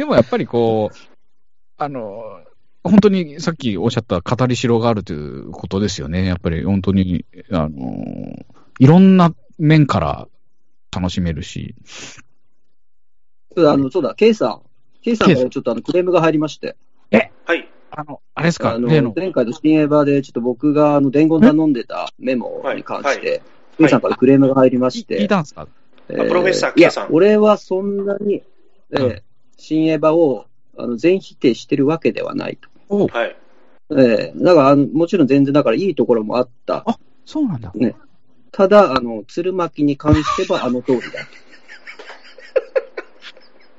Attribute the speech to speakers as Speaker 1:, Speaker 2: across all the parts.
Speaker 1: でもやっぱりこう、あの、本当にさっきおっしゃった語りしろがあるということですよね。やっぱり本当に、あの、いろんな面から楽しめるし。
Speaker 2: そうだ、あの、そうだ、ケイさん。ケイさんからちょっとあのクレームが入りまして。
Speaker 3: はい。
Speaker 1: あの、あれですか？
Speaker 2: あの。前回の新エヴァで、ちょっと僕があの伝言頼んでたメモに関して、ケイさんからクレームが入りまし
Speaker 1: 聞
Speaker 2: て、
Speaker 1: いたんですか？
Speaker 2: え
Speaker 3: プロフェッサー
Speaker 2: いや
Speaker 3: K さん、
Speaker 2: 俺はそんなに、えー
Speaker 1: うん
Speaker 2: 新エヴァをあの全否定してるわけではないと。
Speaker 1: お
Speaker 3: はい。
Speaker 2: えーだからあの、もちろん全然だからいいところもあった。
Speaker 1: あそうなんだ。
Speaker 2: ただ、あの、鶴巻に関しては あの通りだ。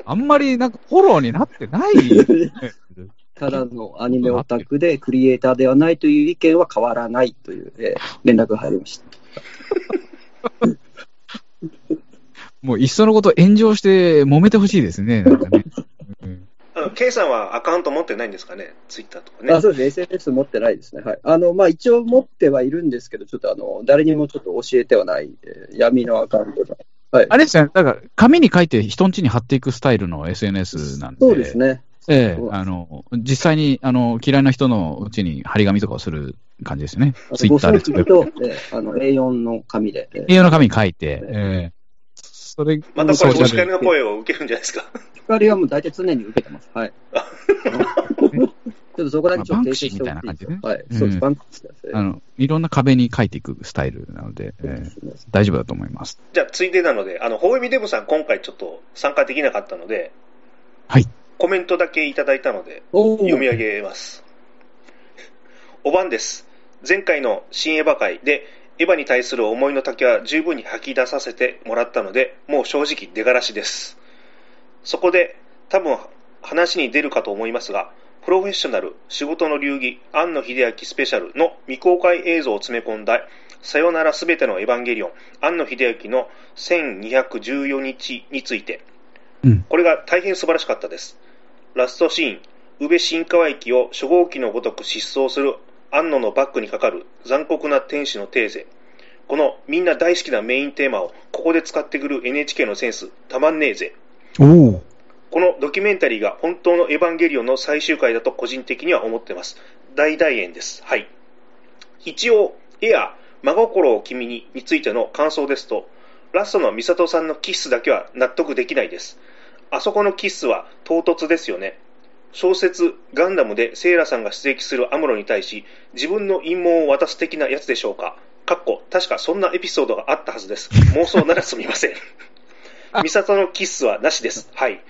Speaker 1: あんまりなんかフォローになってない。
Speaker 2: ただのアニメオタクでクリエイターではないという意見は変わらないという、えー連絡が入りました。
Speaker 1: もういっそのこと炎上して揉めてほしいですね。なんかね
Speaker 3: K さんはアカウント持ってないんですかねツイッターとかね。
Speaker 2: あそうですね、SNS 持ってないですね。はい。あの、まあ、一応持ってはいるんですけど、ちょっとあの、誰にもちょっと教えてはない、えー闇のアカウントが。はい。
Speaker 1: あれですよね。だから、紙に書いて人ん家に貼っていくスタイルの SNS なんで。
Speaker 2: そうですね。
Speaker 1: ええあの、実際に、あの、嫌いな人のうちに張り紙とかをする感じですね。
Speaker 2: あ
Speaker 1: ツイッターで作る。
Speaker 2: と、えーあの、A4 の紙で。えー
Speaker 1: 栄養の紙に書いて、ええそれ、
Speaker 3: またこれ、お叱りの声を受けるんじゃないですか。
Speaker 2: 光はもう大体常に受けてます。はい。ちょっとそこだけちょっと訂正しておき
Speaker 1: まあバンクシーみたいな感じね
Speaker 2: はい。そうです、
Speaker 1: うん
Speaker 2: バンクシーですね
Speaker 1: あの、いろんな壁に書いていくスタイルなので、ええ大丈夫だと思います。
Speaker 3: じゃあ、ついでなので、あの、ほうみデブさん、今回ちょっと参加できなかったので、
Speaker 1: はい。
Speaker 3: コメントだけいただいたので、読み上げます。おばんです。前回の新エヴァ会で、エヴァに対する思いの丈は十分に吐き出させてもらったので、もう正直出がらしです。そこで、多分話に出るかと思いますが、プロフェッショナル仕事の流儀庵野秀明スペシャルの未公開映像を詰め込んださよならすべてのエヴァンゲリオン庵野秀明の1214日について、
Speaker 1: うん
Speaker 3: これが大変素晴らしかったです。ラストシーン、宇部新川駅を初号機のごとく疾走する安野のバックにかかる残酷な天使のテーゼ。このみんな大好きなメインテーマをここで使ってくる NHK のセンス、たまんねえぜ。
Speaker 1: おお。
Speaker 3: このドキュメンタリーが本当のエヴァンゲリオンの最終回だと個人的には思ってます。大大演です。はい。一応、エア、真心を君にについての感想ですと、ラストのミサトさんのキッスだけは納得できないです。あそこのキッスは唐突ですよね。小説ガンダムでセイラさんが出撃するアムロに対し、自分の陰謀を渡す的なやつでしょうか。かっこ、確かそんなエピソードがあったはずです。妄想ならすみません。ミサトのキッスはなしです。はい。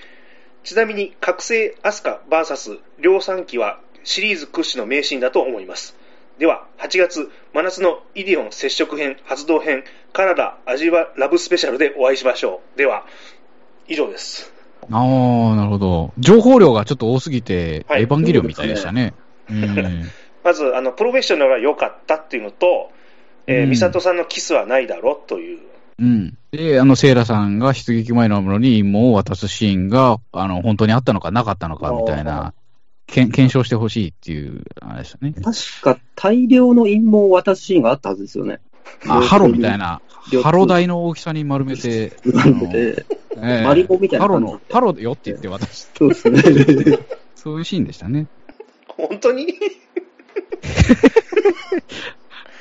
Speaker 3: ちなみに、覚醒アスカ VS 量産機はシリーズ屈指の名シーンだと思います。では、8月、真夏のイディオン接触編、発動編、カナダ味はラブスペシャルでお会いしましょう。では、以上です。
Speaker 1: ああ、なるほど。情報量がちょっと多すぎて、
Speaker 3: はい
Speaker 1: エヴァンゲリオンみたいでしたね。うん。
Speaker 3: まず、あの、プロフェッショナルは良かったっていうのと、えー
Speaker 1: うん
Speaker 3: ミサトさんのキスはないだろという。
Speaker 1: うん。で、あの、セイラさんが出撃前のアムロに陰謀を渡すシーンが、あの、本当にあったのかなかったのかみたいな、けん検証してほしいっていう、あれでしたね。
Speaker 2: 確か大量の陰謀を渡すシーンがあったはずですよね。
Speaker 1: あ、ハロみたいな、
Speaker 2: 両手
Speaker 1: ハロ台の大きさに丸めて、あの
Speaker 2: で、
Speaker 1: ええ
Speaker 2: マリコみたいな感じ
Speaker 1: の、ハロよって言って渡す。
Speaker 2: そうですね。
Speaker 1: そういうシーンでしたね。
Speaker 3: 本当に？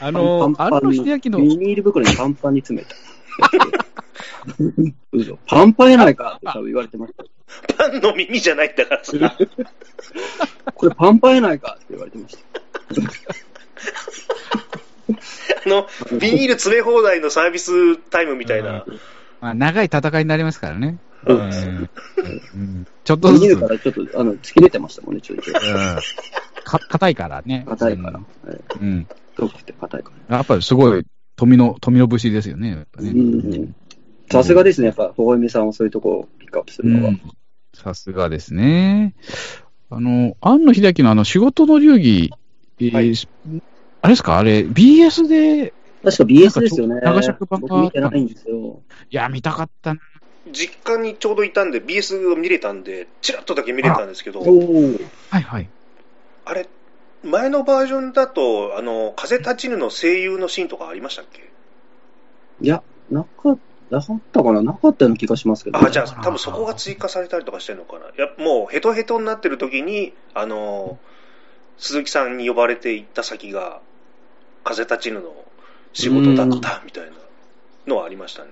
Speaker 1: あの、あの秀明の、
Speaker 2: ビニール袋にパンパンに詰めた。嘘パンパンやないかって多分言われてました。
Speaker 3: パンの耳じゃないんだからさ。
Speaker 2: これパンパンやないかって言われてました。
Speaker 3: あの、ビニール詰め放題のサービスタイムみたいな。
Speaker 1: まあ、長い戦いになりますからね。
Speaker 2: そう
Speaker 1: んうんちょっとずつ、
Speaker 2: からちょっと、あの、突き出てましたもんね、ちょいちょい。
Speaker 1: うんか硬いからね。
Speaker 2: 硬いから。はい
Speaker 1: うん。
Speaker 2: 太くて硬いから。
Speaker 1: やっぱりすごい富の、富の節ですよね。
Speaker 2: さすがですね、やっぱ、ほほえみさんはそういうとこをピックアップするのは。
Speaker 1: うんさすがですね。あの、庵野秀明のあの仕事の流儀、えー
Speaker 3: はい
Speaker 1: あれですか？あれ、BS で、
Speaker 2: 確か BS ですよね。
Speaker 1: 長尺版が
Speaker 2: 僕見てないんですよ。
Speaker 1: いや、見たかったな。
Speaker 3: 実家にちょうどいたんで、BS を見れたんで、チラッとだけ見れたんですけど、
Speaker 1: はいはい。
Speaker 3: あれ、前のバージョンだと、あの、風立ちぬの声優のシーンとかありましたっけ？
Speaker 2: いや、なかっなかったかな？なかったような気がしますけど、ね。
Speaker 3: あ、じゃあ、多分そこが追加されたりとかしてるのかな。いや、もうヘトヘトになってる時に、あの、鈴木さんに呼ばれて行った先が、風立ちぬの仕事だったみたいなのはありましたね。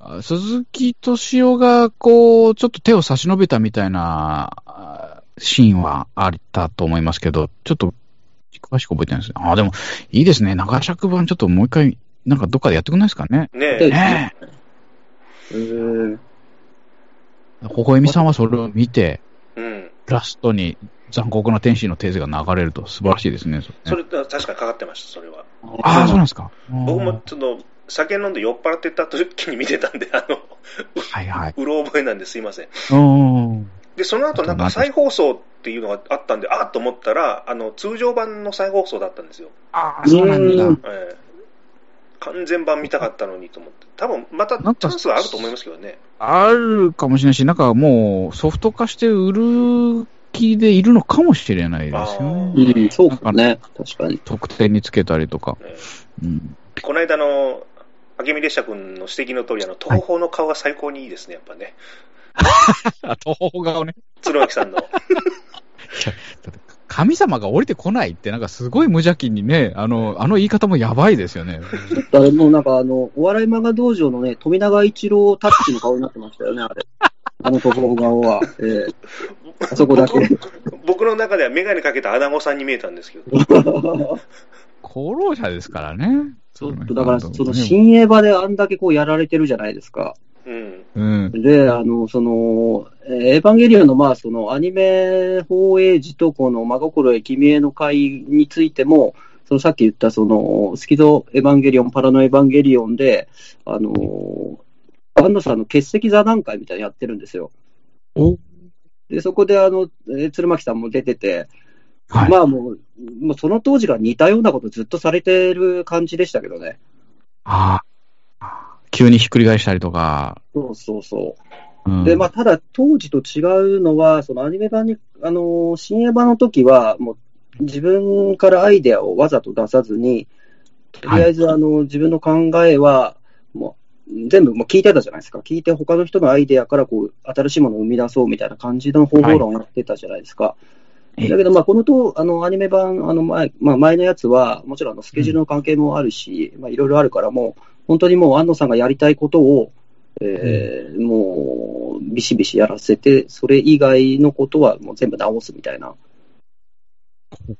Speaker 1: あ鈴木敏夫が、こう、ちょっと手を差し伸べたみたいなあシーンはあったと思いますけど、ちょっと詳しく覚えてないですね。あ、でも、いいですね。長尺版ちょっともう一回、なんかどっかでやってくんないですかね。
Speaker 3: ね
Speaker 2: で
Speaker 1: ね
Speaker 2: えー
Speaker 1: え。微笑みさんはそれを見て、
Speaker 3: うん。
Speaker 1: ラストに残酷な天使のテーゼが流れると素晴らしいですね。
Speaker 3: それ、確かにかかってました、それは。
Speaker 1: ああ、そうなんですか。
Speaker 3: 僕もちょっと、酒飲んで酔っ払ってた時に見てたんで、あの、
Speaker 1: はいはい。
Speaker 3: うろ覚えなんですいません。
Speaker 1: うん。
Speaker 3: で、その後なんか再放送っていうのがあったんで、あっと思ったら、あの、通常版の再放送だったんですよ。
Speaker 1: ああ、そうなんだ。
Speaker 3: 完全版見たかったのにと思って。多分、またチャンスはあると思いますけどね。
Speaker 1: あるかもしれないし、なんかもうソフト化して売る気でいるのかもしれないですよね。
Speaker 2: うん、そうかね。確かに。
Speaker 3: 特
Speaker 1: 特典につけたりとか。
Speaker 3: ね
Speaker 1: うん、
Speaker 3: この間の、明美列車君の指摘の通り、あの、東宝の顔が最高にいいですね、やっぱね。
Speaker 1: あ、東方側をね。
Speaker 3: 鶴脇さんの。
Speaker 1: 神様が降りてこないって、なんかすごい無邪気にね、あの、あの言い方もやばいですよね。
Speaker 2: だからもうなんかあの、お笑い漫画道場のね、富永一郎タッチの顔になってましたよね、あれ。あのところ顔は。ええあそこだけ。
Speaker 3: 僕僕の中では眼鏡かけた穴子さんに見えたんですけど。
Speaker 1: 功労者ですからね。
Speaker 2: ちょっとだから、その新映画であんだけこうやられてるじゃないですか。
Speaker 3: うん。
Speaker 1: うん。
Speaker 2: で、あの、その、えーエヴァンゲリオンの、まあ、その、アニメ放映時と、この、真心へ君への会についても、その、さっき言った、その、スキドエヴァンゲリオン、パラノエヴァンゲリオンで、あの、安野さんの欠席座談会みたいなのやってるんですよ。
Speaker 1: お
Speaker 2: で、そこで、あの、えー鶴巻さんも出てて、
Speaker 1: はい。
Speaker 2: まあもう、もうその当時から似たようなことずっとされてる感じでしたけどね。
Speaker 1: ああ。急にひっくり返したりとか。
Speaker 2: そうそうそう。
Speaker 1: うん、
Speaker 2: で、まあ、ただ、当時と違うのは、そのアニメ版に、あのー、新映版の時は、もう、自分からアイデアをわざと出さずに、とりあえず、あの、自分の考えは、もう、全部もう聞いてたじゃないですか。聞いて、他の人のアイデアから、こう、新しいものを生み出そうみたいな感じの方法論をやってたじゃないですか。
Speaker 1: ええ
Speaker 2: だけど、まあ、このと、あの、アニメ版、あの、前、まあ、前のやつは、もちろん、あの、スケジュールの関係もあるし、まあ、いろいろあるから、もう、本当にもう、安野さんがやりたいことを、えーもう、ビシビシやらせて、それ以外のことはもう全部直すみたいな。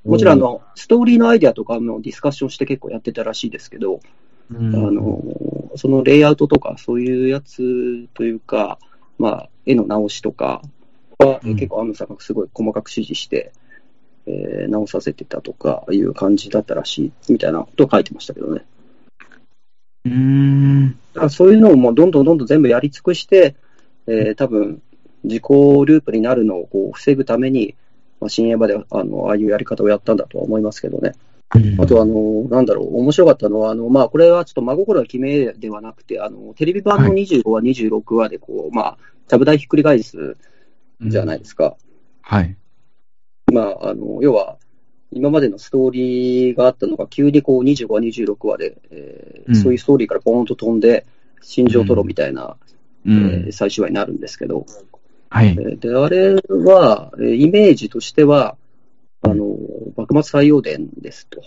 Speaker 2: もちろん、あの、ストーリーのアイデアとかのディスカッションして結構やってたらしいですけど、
Speaker 1: うん、
Speaker 2: あの、そのレイアウトとか、そういうやつというか、まあ、絵の直しとかは、
Speaker 1: うん
Speaker 2: 結構安野さんがすごい細かく指示して、えー直させてたとかいう感じだったらしい、みたいなことを書いてましたけどね。
Speaker 1: うーん。
Speaker 2: だからそういうのをもうどんどんどんどん全部やり尽くして、えー多分自己ループになるのをこう防ぐために、まあ、新エヴァであのああいうやり方をやったんだとは思いますけどね。あとあの、なんだろう、面白かったのは、あのまあ、これはちょっと真心は決めではなくて、あのテレビ版の25話、26話でこう、まあ、ちゃぶ台ひっくり返すじゃないですか。
Speaker 1: はい。
Speaker 2: まあ、あの要は、今までのストーリーがあったのが、急にこう25話、26話で、えー
Speaker 1: うん
Speaker 2: そういうストーリーからポーンと飛んで、心情トロみたいな、
Speaker 1: う
Speaker 2: え
Speaker 1: ん
Speaker 2: ー。最終話になるんですけど、
Speaker 1: はい
Speaker 2: え。ーで、あれは、えーイメージとしては、あの、幕末太陽伝ですと。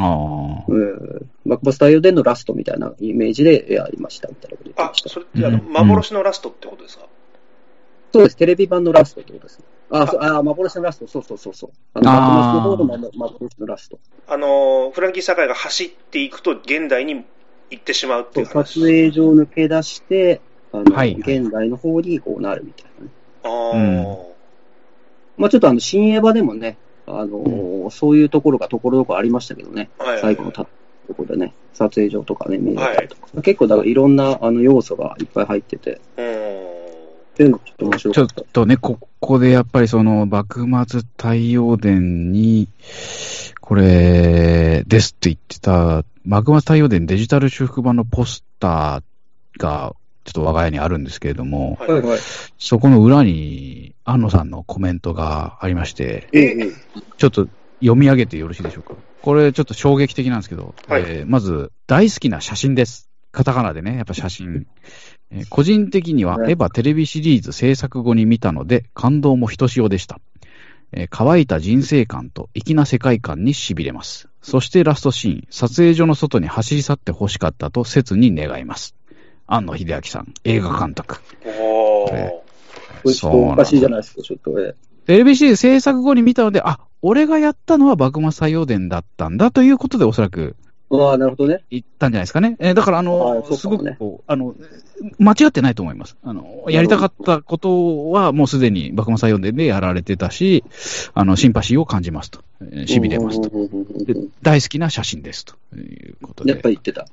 Speaker 1: ああ。
Speaker 2: うん幕末太陽伝のラストみたいなイメージでやりましたみたいなこと
Speaker 3: あ。それってあの、
Speaker 1: うん
Speaker 3: 幻のラストってことですか、
Speaker 2: そうです、テレビ版のラストってことですね。あ、そうあ幻のラスト、そうそうそうそう。あの、幕末の方の幻のラスト。
Speaker 3: あの、フランキー堺が走っていくと現代に行ってしまうっていう話。
Speaker 2: 撮影所を抜け出して、あの、
Speaker 1: はい
Speaker 2: 現代の方にこうなるみたいなね。
Speaker 3: あー
Speaker 1: うん
Speaker 2: まあちょっとあの、新エヴァでもね、あのーそういうところがところどころありましたけどね。
Speaker 3: はいはい
Speaker 2: 最後のたところでね、撮影所とかね、見えたりとか。結構だからいろんなあの要素がいっぱい入ってて、
Speaker 3: うん。
Speaker 2: っていうちょっと面白
Speaker 1: ちょっ
Speaker 2: かった。
Speaker 1: とね、ここでやっぱりその、幕末太陽伝に、これ、ですって言ってた、幕末太陽伝デジタル修復版のポスターが、ちょっと我が家にあるんですけれども、
Speaker 3: はい
Speaker 2: はいはい。
Speaker 1: そこの裏に、安野さんのコメントがありまして、
Speaker 2: ええ
Speaker 1: ちょっと読み上げてよろしいでしょうか？これちょっと衝撃的なんですけど、
Speaker 3: はい
Speaker 1: えーまず、大好きな写真です。カタカナでね、やっぱ写真。えー個人的には、
Speaker 2: ね
Speaker 1: エヴァテレビシリーズ制作後に見たので、感動もひとしおでした。えー乾いた人生観と粋な世界観に痺れます。そしてラストシーン、撮影所の外に走り去って欲しかったと切に願います。庵野秀明さん、映画監督。
Speaker 3: おー
Speaker 1: ね
Speaker 2: これちょっとおかしいじゃないですか、ちょっと。え
Speaker 1: ーズ制作後に見たので、あ、俺がやったのは幕末採用伝だったんだということでおそらく
Speaker 2: ああ、なるほどね。
Speaker 1: 言ったんじゃないですかね。えーだから、あの、
Speaker 2: はいそう
Speaker 1: すごくこう、あの、間違ってないと思います。あの、やりたかったことはもうすでに幕末採用伝でやられてたし、あの、シンパシーを感じますと。えー痺れますと。大好きな写真ですということで。
Speaker 2: やっぱり言ってた。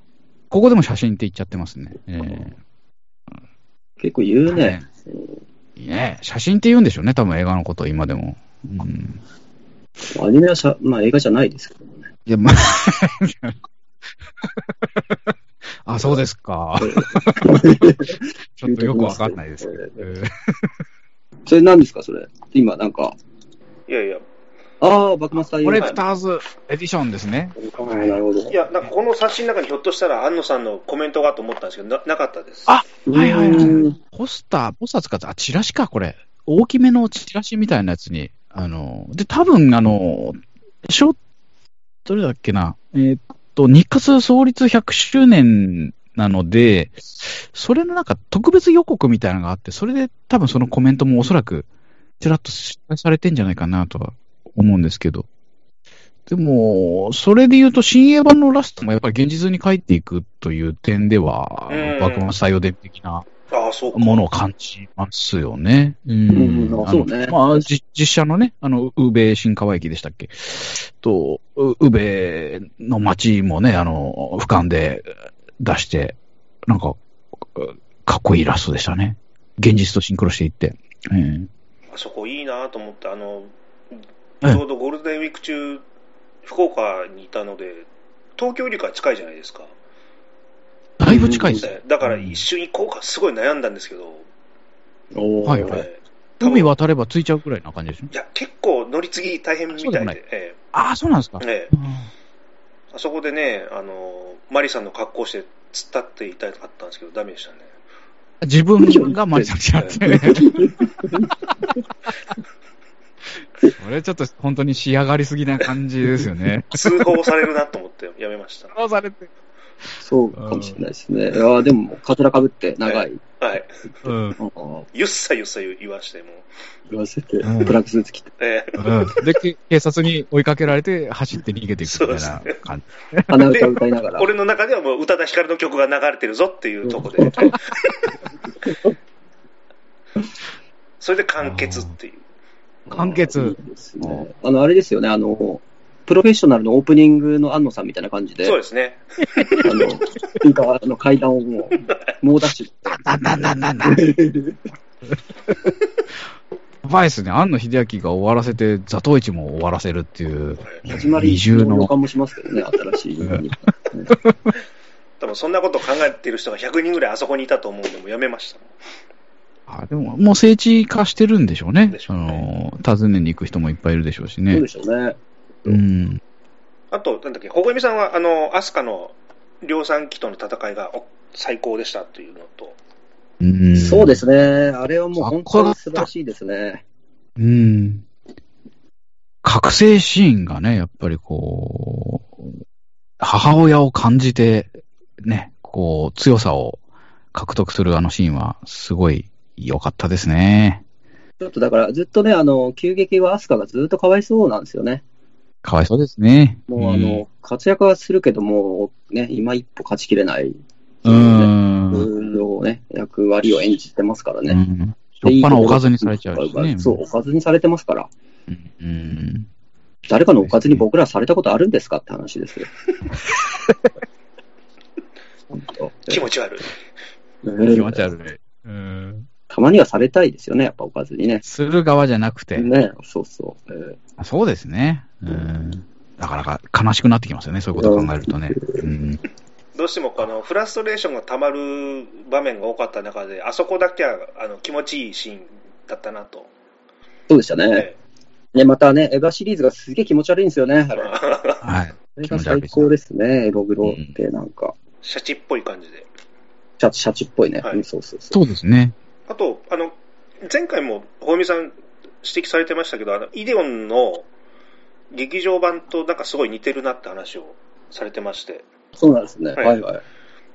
Speaker 1: ここでも写真って言っちゃってますね。えー
Speaker 2: 結構言うね。
Speaker 1: いいね。写真って言うんでしょうね、多分映画のこと、今でも。うん。
Speaker 2: アニメはしゃ、まあ映画じゃないですけどね。
Speaker 1: いや、まあ、あ、そうですか。ちょっとよくわかんないですけど。えー
Speaker 2: それ何ですか、それ？今なんか。
Speaker 3: いやいや、
Speaker 2: ああ、幕末採用
Speaker 1: コレクターズエディションですね。
Speaker 2: ああ、なるほど。
Speaker 3: いや、なんかこの冊子の中にひょっとしたら安野さんのコメントがと思ったんですけど、ななかったです。
Speaker 1: あはいはいはい
Speaker 2: うん
Speaker 1: ポスター、ポスター使って、あ、チラシか、これ。大きめのチラシみたいなやつに。あの、で、多分、あの、しょ、どれだっけな。えーっと、日活創立100周年なので、それのなんか特別予告みたいなのがあって、それで多分そのコメントもおそらく、ちらっと出題されてんじゃないかなとは思うんですけど。でも、それで言うと、新映版のラストもやっぱり現実に書いていくという点では
Speaker 3: うん、
Speaker 1: 幕末採用伝的な
Speaker 3: ああ、そうか。
Speaker 1: ものを感じますよね。うん。
Speaker 2: うんあそうね
Speaker 1: まあ、じ実写のね、あの、宇部新川駅でしたっけ？と、う宇部の街もね、あの、俯瞰で出して、なんか、かっこいいイラストでしたね。現実とシンクロしていって。ええ
Speaker 3: あそこいいなと思って、あの、
Speaker 1: ええ
Speaker 3: ちょうどゴールデンウィーク中、福岡にいたので、東京よりかは近いじゃないですか。
Speaker 1: だいぶ近いです。
Speaker 3: えだから一瞬行こうか、すごい悩んだんですけど、
Speaker 2: おー。
Speaker 1: はいはい。海渡れば着いちゃうくらいな感じでしょ？
Speaker 3: いや、結構乗り継ぎ大変みたい
Speaker 1: で
Speaker 3: え
Speaker 1: ああ、そうなんですか。
Speaker 3: えあそこでね、あの、マリさんの格好して突っ立っていたかったんですけど、ダメでしたね。
Speaker 1: 自分がマリさんになって。ね。それちょっと本当に仕上がりすぎな感じですよね。
Speaker 3: 通報されるなと思ってやめました。
Speaker 1: そうされて。
Speaker 2: そうかもしれないですね。いやーでも、カツラかぶって長い。
Speaker 3: はい。
Speaker 1: うん。
Speaker 2: ああ
Speaker 3: ゆっさゆっさ言わして、もう。
Speaker 2: 言わせて、
Speaker 1: うん
Speaker 2: ブラックスーツ着て。
Speaker 3: ええ
Speaker 1: うん、で、け警察に追いかけられて走って逃げていくみたいな感じ。
Speaker 2: 鼻歌歌いながら。
Speaker 3: 俺の中ではもう宇多田ヒカルの曲が流れてるぞっていうとこで、それで完結っていう。
Speaker 1: 完結
Speaker 2: いいですね。あの、あれですよね、あの、プロフェッショナルのオープニングの安野さんみたいな感じで、
Speaker 3: そうですね。
Speaker 2: あの、スピーカーの階段をもう、猛ダッシュで。
Speaker 1: なんなんなんなんなん。やばいですね。庵野秀明が終わらせて、座頭市も終わらせるっていう。
Speaker 2: 始まり
Speaker 1: 二重の
Speaker 2: の予感もしますけどね、新しい。
Speaker 1: うん
Speaker 3: 多分そんなことを考えてる人が100人ぐらいあそこにいたと思うんで、もうやめました。
Speaker 1: あでも、もう聖地化してるんでしょうね。
Speaker 3: でしょう
Speaker 1: あ
Speaker 3: ね
Speaker 1: の、訪ねに行く人もいっぱいいるでしょうし
Speaker 2: そう
Speaker 1: ね
Speaker 2: で。しょうね。
Speaker 1: うん。
Speaker 3: あと、なんだっけ、ほごみさんは、あの、アスカの量産機との戦いがお最高でしたっていうのと、
Speaker 1: うん
Speaker 2: そうですね。あれはもう本当に素晴らしいですね。
Speaker 1: うん。覚醒シーンがね、やっぱりこう、母親を感じて、ね、こう、強さを獲得するあのシーンは、すごい良かったですね。
Speaker 2: ちょっとだから、ずっとね、あの、急激はアスカがずっとかわいそうなんですよね。
Speaker 1: かわいそうですね。
Speaker 2: もうあの、活躍はするけども、ね、今一歩勝ちきれない、
Speaker 1: うん、うん。
Speaker 2: のね、役割を演じてますからね。
Speaker 1: うん。しょっぱなおかずにされちゃうしね。
Speaker 2: そう、おかずにされてますから。
Speaker 1: うん。うん。
Speaker 2: 誰かのおかずに僕らされたことあるんですかって話ですよ。本当
Speaker 3: 気持ち悪い。
Speaker 1: 気持ち悪い。うん。
Speaker 2: たまにはされたいですよね、やっぱおかずにね。
Speaker 1: する側じゃなくて。
Speaker 2: ね、そうそう。えー
Speaker 1: そうですね。うん。なかなか悲しくなってきますよね、そういうことを考えるとね。うん。
Speaker 3: どうしてもこのフラストレーションがたまる場面が多かった中で、あそこだけはあの気持ちいいシーンだったなと。
Speaker 2: そうでしたね。
Speaker 3: え
Speaker 2: ね、またね、エヴァシリーズがすげえ気持ち悪いんですよね、あれ。
Speaker 1: はい。
Speaker 2: それが最高ですね、エログロってなんか。
Speaker 3: シャチっぽい感じで。
Speaker 2: シャチ、シャチっぽいね。
Speaker 3: はい
Speaker 2: うんそうそうそう。
Speaker 1: そうですね。
Speaker 3: あと、あの、前回も、ほみさん指摘されてましたけど、あの、イデオンの劇場版となんかすごい似てるなって話をされてまして。
Speaker 2: そうなんですね。
Speaker 3: はい
Speaker 2: はいはい。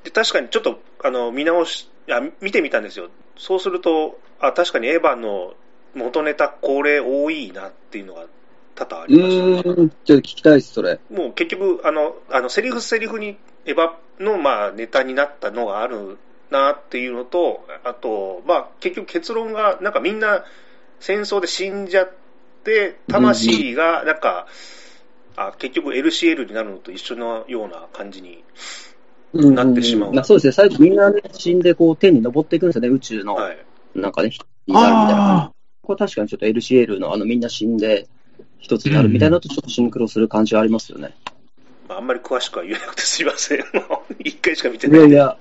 Speaker 3: で、確かにちょっと、あの、見直し、いや、見てみたんですよ。そうすると、あ、確かにエヴァの元ネタ、これ多いなっていうのが多々あ
Speaker 2: う
Speaker 3: りましたね。
Speaker 2: ーん、ちょっと聞きたいです、それ。
Speaker 3: もう結局、あの、あの、セリフセリフにエヴァの、まあ、ネタになったのがあるなっていうのと、あと、まあ、結局結論が、なんかみんな戦争で死んじゃって、魂が、なんか、あ、結局 LCL になるのと一緒のような感じに、
Speaker 2: うん
Speaker 3: なってしまう
Speaker 2: まあ、そうですね。最後みんなね、死んでこう天に登っていくんですよね、宇宙の。
Speaker 3: はい。
Speaker 2: なんかね、になるみたいな感。これ確かにちょっと LCL のあのみんな死んで一つになるみたいなのとちょっとシンクロする感じはありますよね。
Speaker 3: まあ、あんまり詳しくは言えなくてすいません。も う一回しか見てないい。
Speaker 2: いやいや、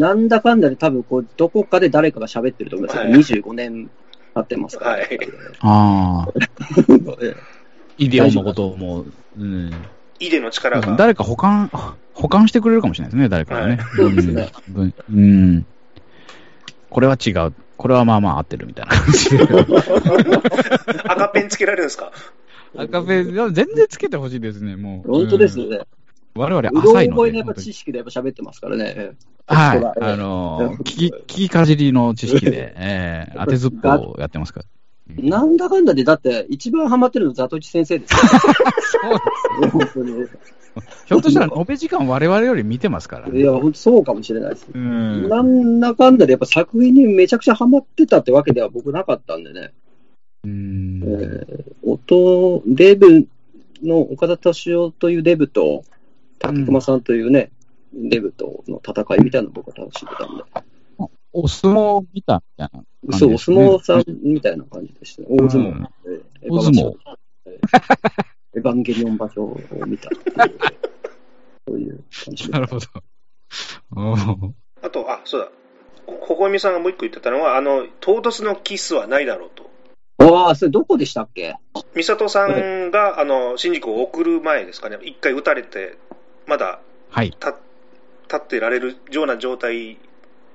Speaker 2: なんだかんだで多分こう、どこかで誰かが喋ってると思いますよ。
Speaker 3: はい
Speaker 2: 25年経ってますから、
Speaker 3: はい
Speaker 1: ああ。
Speaker 2: え
Speaker 1: イデオンのことも、うん。
Speaker 3: イデの力が。
Speaker 1: 誰か保管、保管してくれるかもしれないですね、誰かがね。
Speaker 2: そうですね
Speaker 1: うん。うん。これは違う。これはまあまあ合ってるみたいな感じで。
Speaker 3: 赤ペンつけられるんですか？
Speaker 1: 赤ペン、いや全然つけてほしいですね、もう。
Speaker 2: 本当です
Speaker 1: うん
Speaker 2: ね。
Speaker 1: 我々
Speaker 2: うろ
Speaker 1: 浅いので。
Speaker 2: 覚えのやっぱ
Speaker 1: 本当に
Speaker 2: 知識でやっぱ喋ってますからね。え
Speaker 1: はい。あの聞き、聞きかじりの知識で、ええ当てずっぽをやってますから。
Speaker 2: えなんだかんだで、だって一番ハマってるのザトチ先生ですよ。
Speaker 1: そう
Speaker 2: 本当に。
Speaker 1: ひょっとしたら延べ時間我々より見てますからね。
Speaker 2: いや、本当そうかもしれないです。
Speaker 1: うん。
Speaker 2: なんだかんだでやっぱ作品にめちゃくちゃハマってたってわけでは僕なかったんでね。
Speaker 1: うん
Speaker 2: えー音、デブの岡田敏夫というデブと、滝熊さんというね、デブとの戦いみたいなのを僕は楽しんでたんで。
Speaker 1: お相撲見たみたいな感じ
Speaker 2: そう、お。相撲さんみたいな感じでしたね。大相撲。
Speaker 1: うん
Speaker 2: えー
Speaker 1: 大相撲。
Speaker 2: えーエヴァンゲリオン場所を見た。そういう感じで
Speaker 1: なるほど。
Speaker 3: あと、あ、そうだ。こここみさんがもう一個言ってたのは、あの、唐突のキスはないだろうと。
Speaker 2: ああ、それどこでしたっけ？
Speaker 3: 美里さんが、あの、新宿を送る前ですかね、一回撃たれて、まだ
Speaker 1: はい。
Speaker 3: 立立ってられるような状態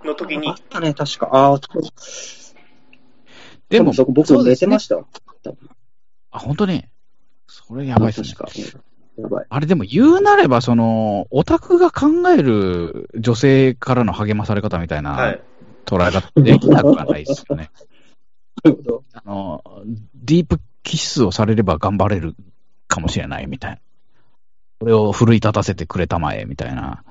Speaker 3: の時に
Speaker 2: あっ、たね、確か。ああ、
Speaker 1: でも、
Speaker 2: そこ僕
Speaker 1: そうですね
Speaker 2: 寝てました。
Speaker 1: あ、本当に？それやばいっすね。
Speaker 2: やばい。
Speaker 1: あれでも言うなれば、その、オタクが考える女性からの励まされ方みたい
Speaker 3: は。
Speaker 1: ない捉え方できなくはないですよね。
Speaker 2: なるほど
Speaker 1: あの、ディープキスをされれば頑張れるかもしれないみたいな。これを奮い立たせてくれたまえ、みたいな。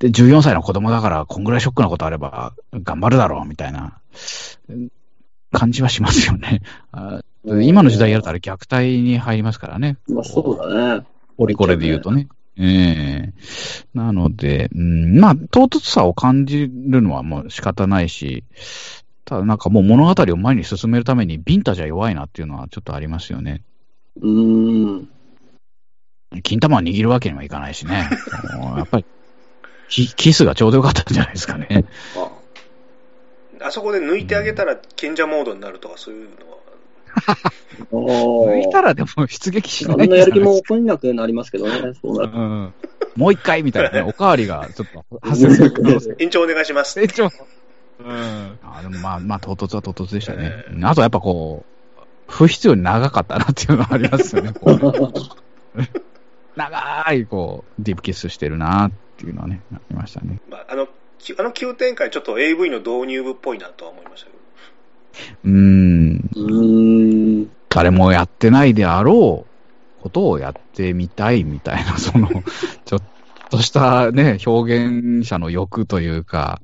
Speaker 1: で、14歳の子供だから、こんぐらいショックなことあれば、頑張るだろう、みたいなうん感じはしますよね。あ今の時代やるとあれ虐待に入りますからね。
Speaker 2: まあそうだね。
Speaker 1: ポリコレで言うとね。ええなので、うん、まあ、唐突さを感じるのはもう仕方ないし、ただなんかもう物語を前に進めるためにビンタじゃ弱いなっていうのはちょっとありますよね。
Speaker 2: うーん。
Speaker 1: 金玉を握るわけにはいかないしね。やっぱりキ、キスがちょうどよかったんじゃないですかね。
Speaker 2: あ
Speaker 3: あそこで抜いてあげたら賢者モードになるとか、そういうのは。
Speaker 2: お
Speaker 1: 抜いたらでも出撃しない
Speaker 2: 何のやる気も起こんなくなりますけどね、そうなる
Speaker 1: うん。もう一回みたいなね、おかわりがちょっと発生する可能性
Speaker 3: 延長お願いします。
Speaker 1: 成長。うん。あでもまあ、まあ、唐突は唐突でしたね。あとやっぱこう、不必要に長かったなっていうのはありますよね。こう 長い、こう、ディープキスしてるなっていうのはね、ありましたね。
Speaker 3: まあ、あの、きあの急展開、ちょっと AV の導入部っぽいなとは思いましたけど。
Speaker 1: うーん。
Speaker 2: うーん。
Speaker 1: 誰もやってないであろうことをやってみたいみたいな、その、ちょっとしたね、表現者の欲というか、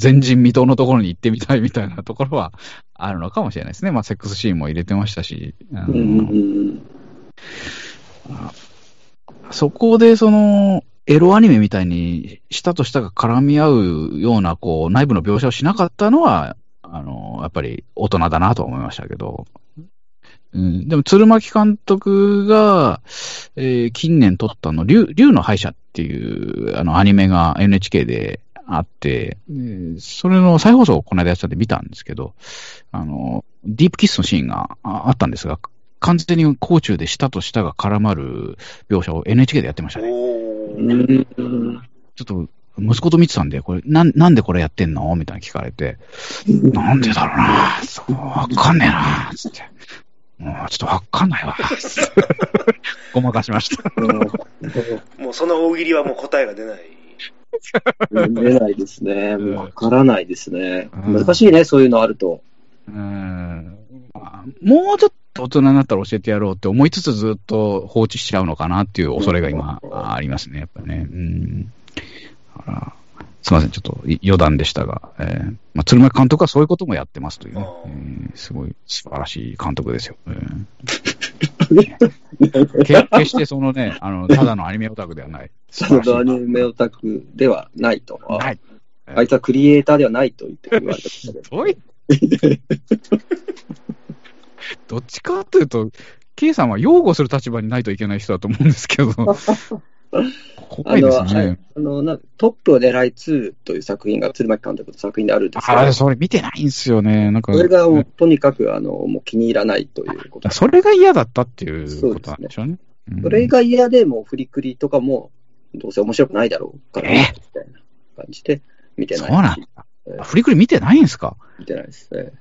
Speaker 1: 前人未到のところに行ってみたいみたいなところはあるのかもしれないですね。まあ、セックスシーンも入れてましたし。あの
Speaker 2: うんうん
Speaker 1: そこで、その、エロアニメみたいに、舌と舌が絡み合うような、こう、内部の描写をしなかったのは、あの、やっぱり大人だなと思いましたけど、うん、でも、鶴巻監督が、えー近年撮ったの、竜、竜の敗者っていう、あの、アニメが NHK であって、えーそれの再放送をこの間やってたんで見たんですけど、あの、ディープキスのシーンがあったんですが、完全に甲虫で舌と舌が絡まる描写を NHK でやってましたね。ちょっと、息子と見てたんで、これ、なん、なんでこれやってんの？みたいな聞かれて、なんでだろうな？そう、わかんねえなつって。もう、ちょっとわかんないわ。ごまかしました。
Speaker 3: もうその大喜利はもう答えが出ない。
Speaker 2: うん出ないですね。わからないですね。
Speaker 1: うん
Speaker 2: 難しいね、そういうのあると。
Speaker 1: うんまあもうちょっと大人になったら教えてやろうって思いつつずっと放置しちゃうのかなっていう恐れが今ありますね、やっぱね。うん。すみません、ちょっとい余談でしたが、えーまあ、鶴巻監督はそういうこともやってますというね、えーすごい素晴らしい監督ですよ。えー け決してそのね、あの、ただのアニメオタクではない。素晴らしい
Speaker 2: そのアニメオタクではないと。
Speaker 1: ない。
Speaker 2: あいつはクリエイターではないと言って言われてましたけど。
Speaker 1: どっちかというと、K さんは擁護する立場にないといけない人だと思うんですけど、怖いです
Speaker 2: あの、はい
Speaker 1: ね。
Speaker 2: あのなトップを狙い2という作品が鶴巻監督の作品であるんですけど、
Speaker 1: それ見てないんですよね。なんか、
Speaker 2: それがもうとにかくあのもう気に入らないということ。
Speaker 1: それが嫌だったっていうことなんでしょうね。うん
Speaker 2: それが嫌で、もうフリクリとかも、どうせ面白くないだろうから、
Speaker 1: え？
Speaker 2: みたいな感じで見てない。
Speaker 1: そうなんだ。フリクリ見てないんですか？
Speaker 2: 見てないですね。
Speaker 1: フ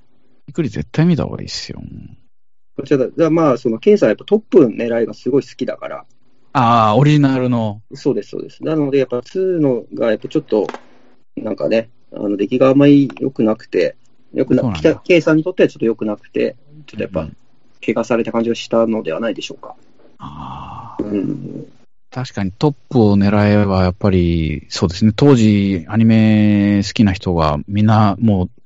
Speaker 1: リクリ絶対見た方がいいっすよ。
Speaker 2: こちらからまあ、その、ケンさんはやっぱトップ狙いがすごい好きだから、
Speaker 1: ああ、オリジナルの。
Speaker 2: そうです、そうです。なので、やっぱ2のが、やっぱちょっと、なんかね、あの、出来があんまり良くなくて、良くな、北 K さんにとってはちょっと良くなくて、ちょっとやっぱ
Speaker 1: うん、
Speaker 2: 怪我された感じがしたのではないでしょうか。
Speaker 1: ああ、
Speaker 2: うん。
Speaker 1: 確かにトップを狙えば、やっぱり、そうですね、当時、アニメ好きな人が、みんなもう、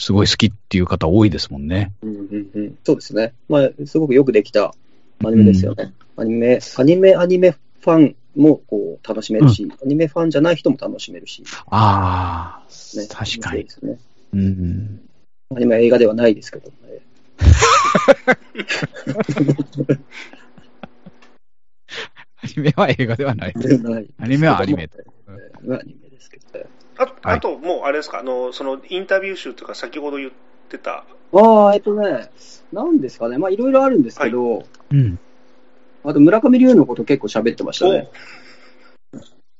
Speaker 1: すごい好きっていう方多いですもんね。
Speaker 2: うんうんうん、そうですね。まあ、すごくよくできたアニメですよね。アニメ、アニメ、アニメファンもこう楽しめるし、アニメファンじゃない人も楽しめるし、
Speaker 1: ああ、
Speaker 2: ね、
Speaker 1: 確かに。
Speaker 2: ですね。
Speaker 1: うん。
Speaker 2: アニメは映画ではないですけどね。
Speaker 1: アニメは映画ではない。アニメはアニメ
Speaker 2: アニメですけどね。
Speaker 3: あ
Speaker 1: はい。
Speaker 3: あと、もうあれですか、あの、そのインタビュー集というか、先ほど言ってた、
Speaker 2: ああ、えっとね、なんですかね、まあいろいろあるんですけど、
Speaker 1: うん。
Speaker 2: あと村上龍のこと結構喋ってましたね。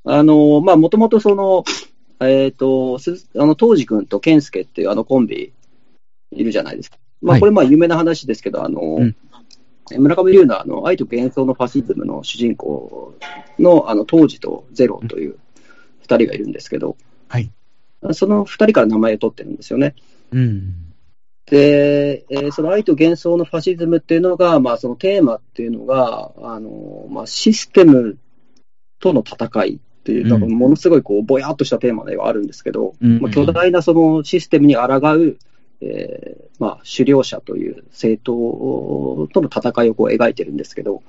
Speaker 2: あの、まあもともとその、えっ、と、すあの、当時君と健介っていうあのコンビいるじゃないですか。ま
Speaker 1: はい。
Speaker 2: あこれまあ有名な話ですけど、あの、
Speaker 1: うん。
Speaker 2: 村上龍のあの、愛と幻想のファシズムの主人公のあの、当時とゼロという二人がいるんですけど、
Speaker 1: はい。
Speaker 2: その二人から名前を取ってるんですよね。
Speaker 1: うん。
Speaker 2: で、えーその愛と幻想のファシズムっていうのが、まあ、そのテーマっていうのが、あの、まあ、システムとの戦いっていう、なんかものすごいこう、ぼやっとしたテーマではあるんですけど、
Speaker 1: うん
Speaker 2: まあ、巨大なそのシステムに抗う、えーまあ、狩猟者という政党との戦いをこう描いてるんですけど、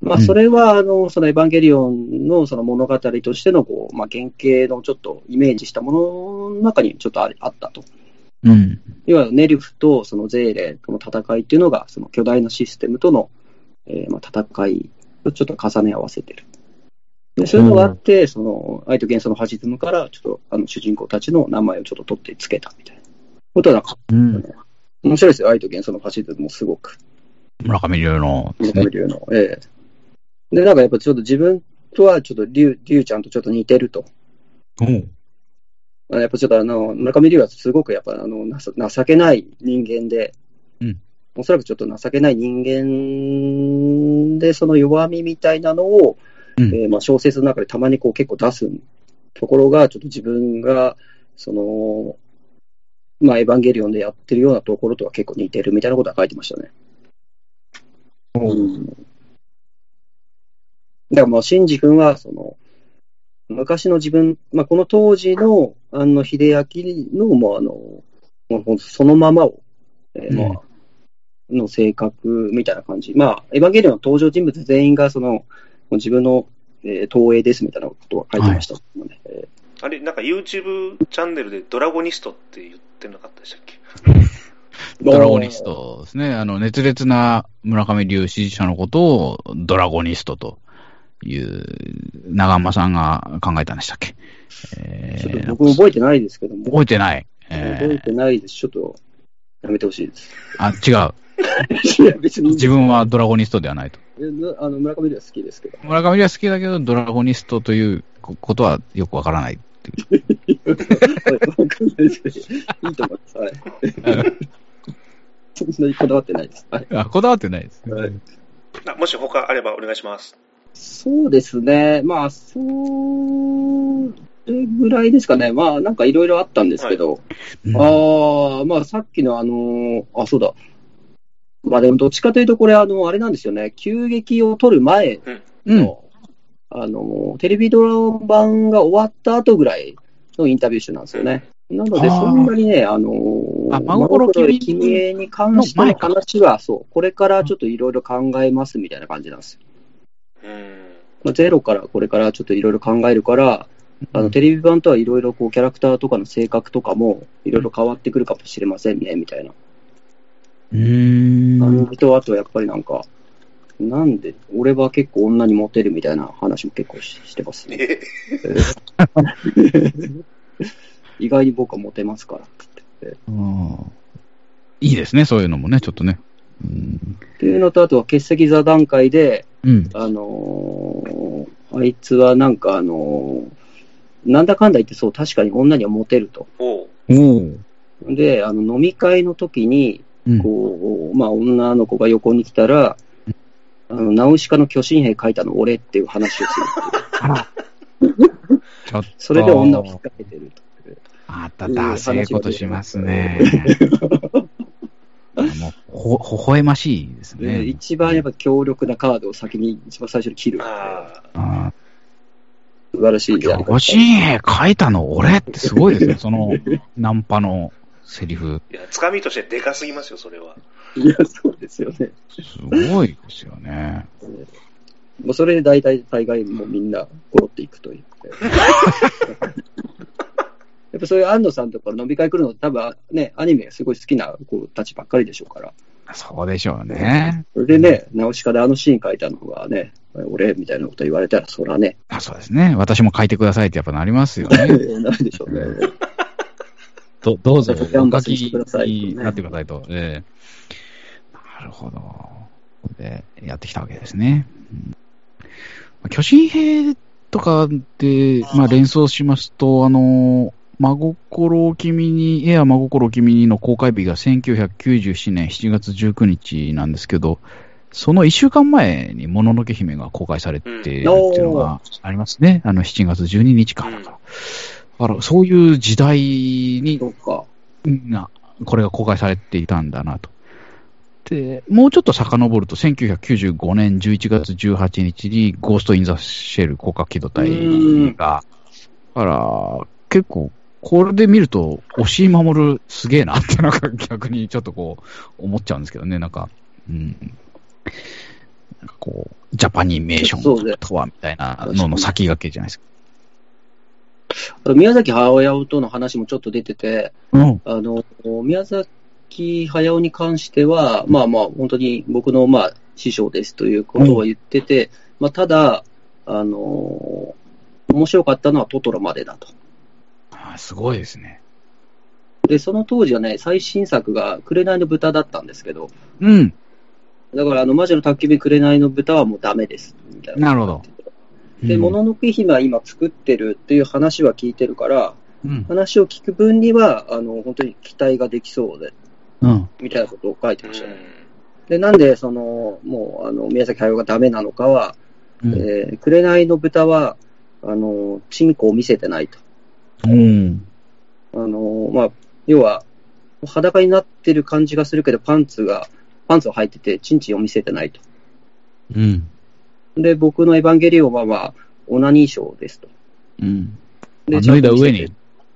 Speaker 2: まあ、
Speaker 1: うん
Speaker 2: それは、あの、そのエヴァンゲリオンのその物語としての、こう、まあ、原型のちょっとイメージしたものの中にちょっとありあったと。
Speaker 1: うん。
Speaker 2: いわゆるネルフとそのゼーレとの戦いっていうのが、その巨大なシステムとの、えーまあ、戦いをちょっと重ね合わせてる。でそういうのがあって、その愛と幻想のファシズムから、ちょっとあの主人公たちの名前をちょっと取ってつけたみたいなことはなんか、
Speaker 1: うん。
Speaker 2: 面白いですよ、愛と幻想のファシズムもすごく。
Speaker 1: 村上龍のね。
Speaker 2: 村上龍の。ええで、なんかやっぱちょっと自分とはちょっと龍龍ちゃんとちょっと似てると。
Speaker 1: お
Speaker 2: やっぱちょっとあの、村上龍はすごくやっぱあの、情けない人間で、
Speaker 1: うん
Speaker 2: おそらくちょっと情けない人間で、その弱みみたいなのを、
Speaker 1: うん
Speaker 2: えーまあ、小説の中でたまにこう結構出すところが、ちょっと自分が、その、まあ、エヴァンゲリオンでやってるようなところとは結構似てるみたいなことは書いてましたね。
Speaker 1: う
Speaker 2: ん。だからもう、シンジ君は、その、昔の自分、まあ、この当時の、あの、秀明の、もうあの、もうほんとそのままを、えーまあ、の性格みたいな感じ。まあ、エヴァンゲリオンの登場人物全員が、その、自分の、えー投影ですみたいなことは書いてましたもんね。え
Speaker 3: あれ、なんか YouTube チャンネルでドラゴニストって言ってなかったでしたっけ？
Speaker 2: ー
Speaker 1: ドラゴニス。トですね。あの、熱烈な村上龍支持者のことをドラゴニストという、長間さんが考えたんでしたっけ？え
Speaker 2: ちょっと
Speaker 1: ー、
Speaker 2: 僕覚えてないですけども、
Speaker 1: 覚えてない。
Speaker 2: 覚
Speaker 1: え
Speaker 2: えてないです。ちょっと、やめてほしいです。
Speaker 1: ー、あ、違う。
Speaker 2: いや、別に。
Speaker 1: 自分はドラゴニストではないと。
Speaker 2: えなあの村上では好きですけど。
Speaker 1: 村上龍は好きだけど、ドラゴニストということはよくわからないってい
Speaker 2: いいいと思います。はい。そんなにこだわってないです。はい。
Speaker 1: あ、こだわってないです。
Speaker 2: はい
Speaker 3: あもし他あればお願いします。
Speaker 2: そうですね。まあ、それぐらいですかね。まあ、なんかいろいろあったんですけど。
Speaker 1: うん
Speaker 2: ああ、まあ、さっきのあのーあ、そうだ。まあでも、どっちかというと、これ、あの、あれなんですよね。急激を取る前
Speaker 1: うん。
Speaker 2: の、あの、テレビドラマ版が終わった後ぐらいのインタビュー集なんですよね。なので、そんなにね、あのー、
Speaker 1: あ真心君
Speaker 2: 君へに関しての話は、そう、これからちょっといろいろ考えますみたいな感じなんですよ。
Speaker 3: うん。
Speaker 2: まあ、ゼロからこれからちょっといろいろ考えるから、あの、テレビ版とはいろいろこう、キャラクターとかの性格とかも、いろいろ変わってくるかもしれませんね、みたいな。
Speaker 1: うーん。
Speaker 2: 感じと、あとやっぱりなんか、なんで、俺は結構女にモテるみたいな話も結構ししてますね。
Speaker 3: え？
Speaker 2: 意外に僕はモテますから、つって。
Speaker 1: うんいいですね、そういうのもね、ちょっとね。うん。
Speaker 2: っていうのと、あとは欠席座談会で、
Speaker 1: うん。
Speaker 2: あのーあいつはなんかあのーなんだかんだ言ってそう、確かに女にはモテると。で、あの、飲み会の時に、
Speaker 1: うん。
Speaker 2: こう、まあ、女の子が横に来たら、あの、ナウシカの巨神兵書いたの俺っていう話をする。それで女を引っ掛けてると。
Speaker 1: また、ダセえことしますね。もう、ほ、微笑ましいです
Speaker 2: で
Speaker 1: ね。
Speaker 2: 一番やっぱ強力なカードを先に、一番最初に切る。
Speaker 3: あ
Speaker 1: あ
Speaker 2: 素晴らしいやり
Speaker 1: あ。
Speaker 2: 方
Speaker 1: 巨神兵書いたの俺ってすごいですね、その、ナンパのセリフ。
Speaker 3: あ。いや、つかみとしてでかすぎますよ、それは。
Speaker 2: いや、そうですよね。
Speaker 1: すごいですよね。
Speaker 2: もうそれで大体、大概もうみんな、ゴロっていくという。やっぱそういう安野さんとか飲み会来るの多分ね、アニメがすごい好きな子たちばっかりでしょうから。
Speaker 1: そうでしょうね。
Speaker 2: それでね、ナウシカであのシーン書いたのがね、俺みたいなこと言われたら、そらね、
Speaker 1: あそうですね。私も書いてくださいってやっぱなりますよね。
Speaker 2: なるでしょうね。
Speaker 1: どどうぞ、お書きになってくださいと。ええなるほど。で、やってきたわけですね。うんまあ巨神兵とかで、まあ、連想しますと、あの、真心を君に、エア真心を君にの公開日が1997年7月19日なんですけど、その1週間前にもののけ姫が公開されているっていうのがありますね。あの7月12日からだから。だからそういう時代にこれが公開されていたんだなと。で、もうちょっと遡ると、1995年11月18日に、ゴースト・イン・ザ・シェル広角機動隊が、だから、結構、これで見ると、押井守すげえなって、なんか逆にちょっとこう、思っちゃうんですけどね、なんか、うん。なんかこう、ジャパニメーションとは、みたいなのの先駆けじゃないですか。
Speaker 2: 宮崎駿との話もちょっと出てて、
Speaker 1: うん。
Speaker 2: あの、宮崎駿に関しては、まあまあ、本当に僕の、まあ、師匠ですということは言ってて、まあ、ただ、あの、面白かったのはトトロまでだと。
Speaker 1: あすごいですね。
Speaker 2: で、その当時はね、最新作が紅の豚だったんですけど、
Speaker 1: うん。
Speaker 2: だから、あの、魔女の宅急便紅の豚はもうダメです、みたいな。
Speaker 1: なるほど。
Speaker 2: で、もののけ姫は今作ってるっていう話は聞いてるから、
Speaker 1: うん。
Speaker 2: 話を聞く分には、あの、本当に期待ができそうで、
Speaker 1: うん。
Speaker 2: みたいなことを書いて
Speaker 3: う
Speaker 2: ましたね。
Speaker 3: ん。
Speaker 2: で、なんで、その、もう、あの、宮崎駿がダメなのかは、
Speaker 1: うん。
Speaker 2: えー、紅の豚は、あの、チンコを見せてないと。
Speaker 1: うん。
Speaker 2: あの、まあ、要は、裸になってる感じがするけど、パンツが、パンツを履いてて、チンチンを見せてないと。
Speaker 1: うん。
Speaker 2: で、僕のエヴァンゲリオンは、まあ、オナニーショーですと。
Speaker 1: うん。
Speaker 2: で、
Speaker 1: 脱いだ上に。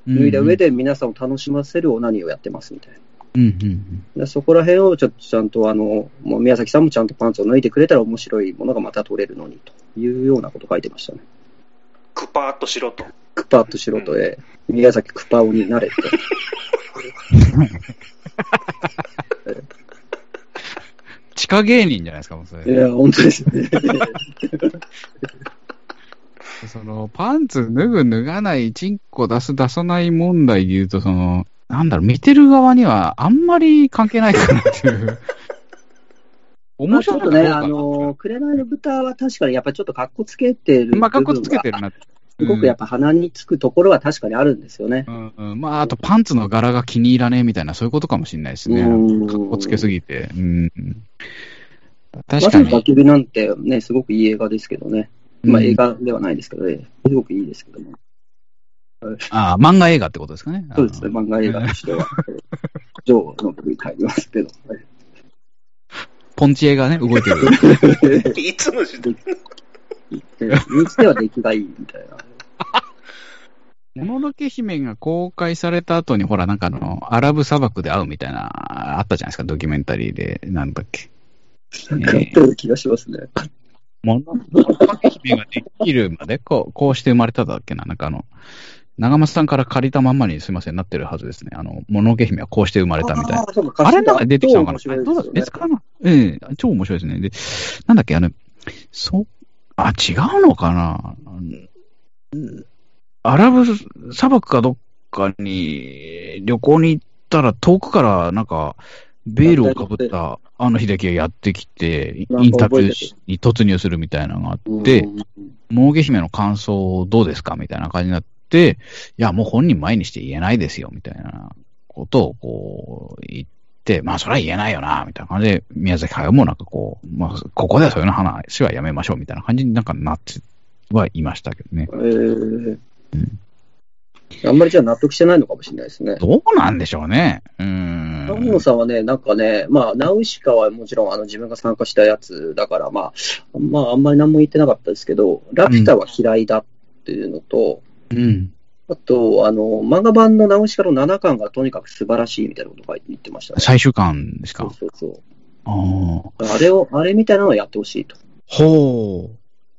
Speaker 2: 脱いだ上で皆さんを楽しませるオナニーをやってますみたいな。
Speaker 1: うん。うん。
Speaker 2: でそこら辺をちょっとちゃんとあの、もう宮崎さんもちゃんとパンツを脱いでくれたら面白いものがまた取れるのにというようなこと書いてましたね。
Speaker 3: クパーっとしろと。
Speaker 2: クパッとしろと、えー宮崎クパオになれと。
Speaker 1: 地下芸人じゃないですか、もうそれ。
Speaker 2: いや、本当ですね。
Speaker 1: その、パンツ脱ぐ脱がない、チンコ出す出さない問題で言うと、その、なんだろう、見てる側にはあんまり関係ないかなっていう。面白い
Speaker 2: ちょっとね、あの、紅の豚は確かにやっぱりちょっと格好つけてる。
Speaker 1: まあ、かっこつけてる。な。
Speaker 2: すごくやっぱ鼻につくところは確かにあるんですよね。
Speaker 1: うんうん、まあ、あとパンツの柄が気に入らねえみたいな、そういうことかもしれないですね。
Speaker 2: うん
Speaker 1: かっこつけすぎて。うん。確
Speaker 2: ま
Speaker 1: かに。
Speaker 2: さに焚き火なんてね、すごくいい映画ですけどね。まあ
Speaker 1: うん
Speaker 2: 映画ではないですけどね、すごくいいですけども。
Speaker 1: ああ、漫画映画ってことですかね。
Speaker 2: そうですね、漫画映画としては。ジョーのりますけど。
Speaker 1: ポンチ映画ね、動いてる。
Speaker 3: いつの時代
Speaker 2: にしては出来がいいみたいな。
Speaker 1: もののけ姫が公開された後に、ほら、なんかあの、アラブ砂漠で会うみたいな、あったじゃないですか、ドキュメンタリーで。なんだっけ。
Speaker 2: なんかあったような気がしますね。
Speaker 1: もののけ姫ができるまで、こう、こうして生まれただっけな。なんかあの、長松さんから借りたまんまにすいません、なってるはずですね。あの、もののけ姫はこうして生まれたみたいな。
Speaker 2: あ
Speaker 1: れなんか出てきたのかな？
Speaker 2: 超面白い
Speaker 1: どうだ別かな？ええ。超面白いですね。で、なんだっけ、あの、そう、あ、違うのかな？うんアラブ砂漠かどっかに旅行に行ったら遠くからなんか、ベールをかぶったあの秀樹がやってきて、インタビューに突入するみたいなのがあ
Speaker 2: うん
Speaker 1: って、ものげ姫の感想どうですか？みたいな感じになって、いや、もう本人前にして言えないですよ、みたいなことをこう言って、まあそれは言えないよな、みたいな感じで、宮崎駿もなんかこう、まあここではそういう話はやめましょう、みたいな感じになんかなってはいましたけどね。
Speaker 2: えーあんまりじゃあ納得してないのかもしれないですね。
Speaker 1: どうなんでしょうね。うーん。
Speaker 2: ナモさんはね、なんかね、まあ、ナウシカはもちろんあの自分が参加したやつだから、まあ、まあ、あんまり何も言ってなかったですけど、ラピュタは嫌いだっていうのと、
Speaker 1: うん。
Speaker 2: あと、あの、漫画版のナウシカの7巻がとにかく素晴らしいみたいなことが言ってましたね。
Speaker 1: 最終巻ですか？
Speaker 2: そう。そうそう。
Speaker 1: ああ。
Speaker 2: あれを、あれみたいなのをやってほしいと。
Speaker 1: ほ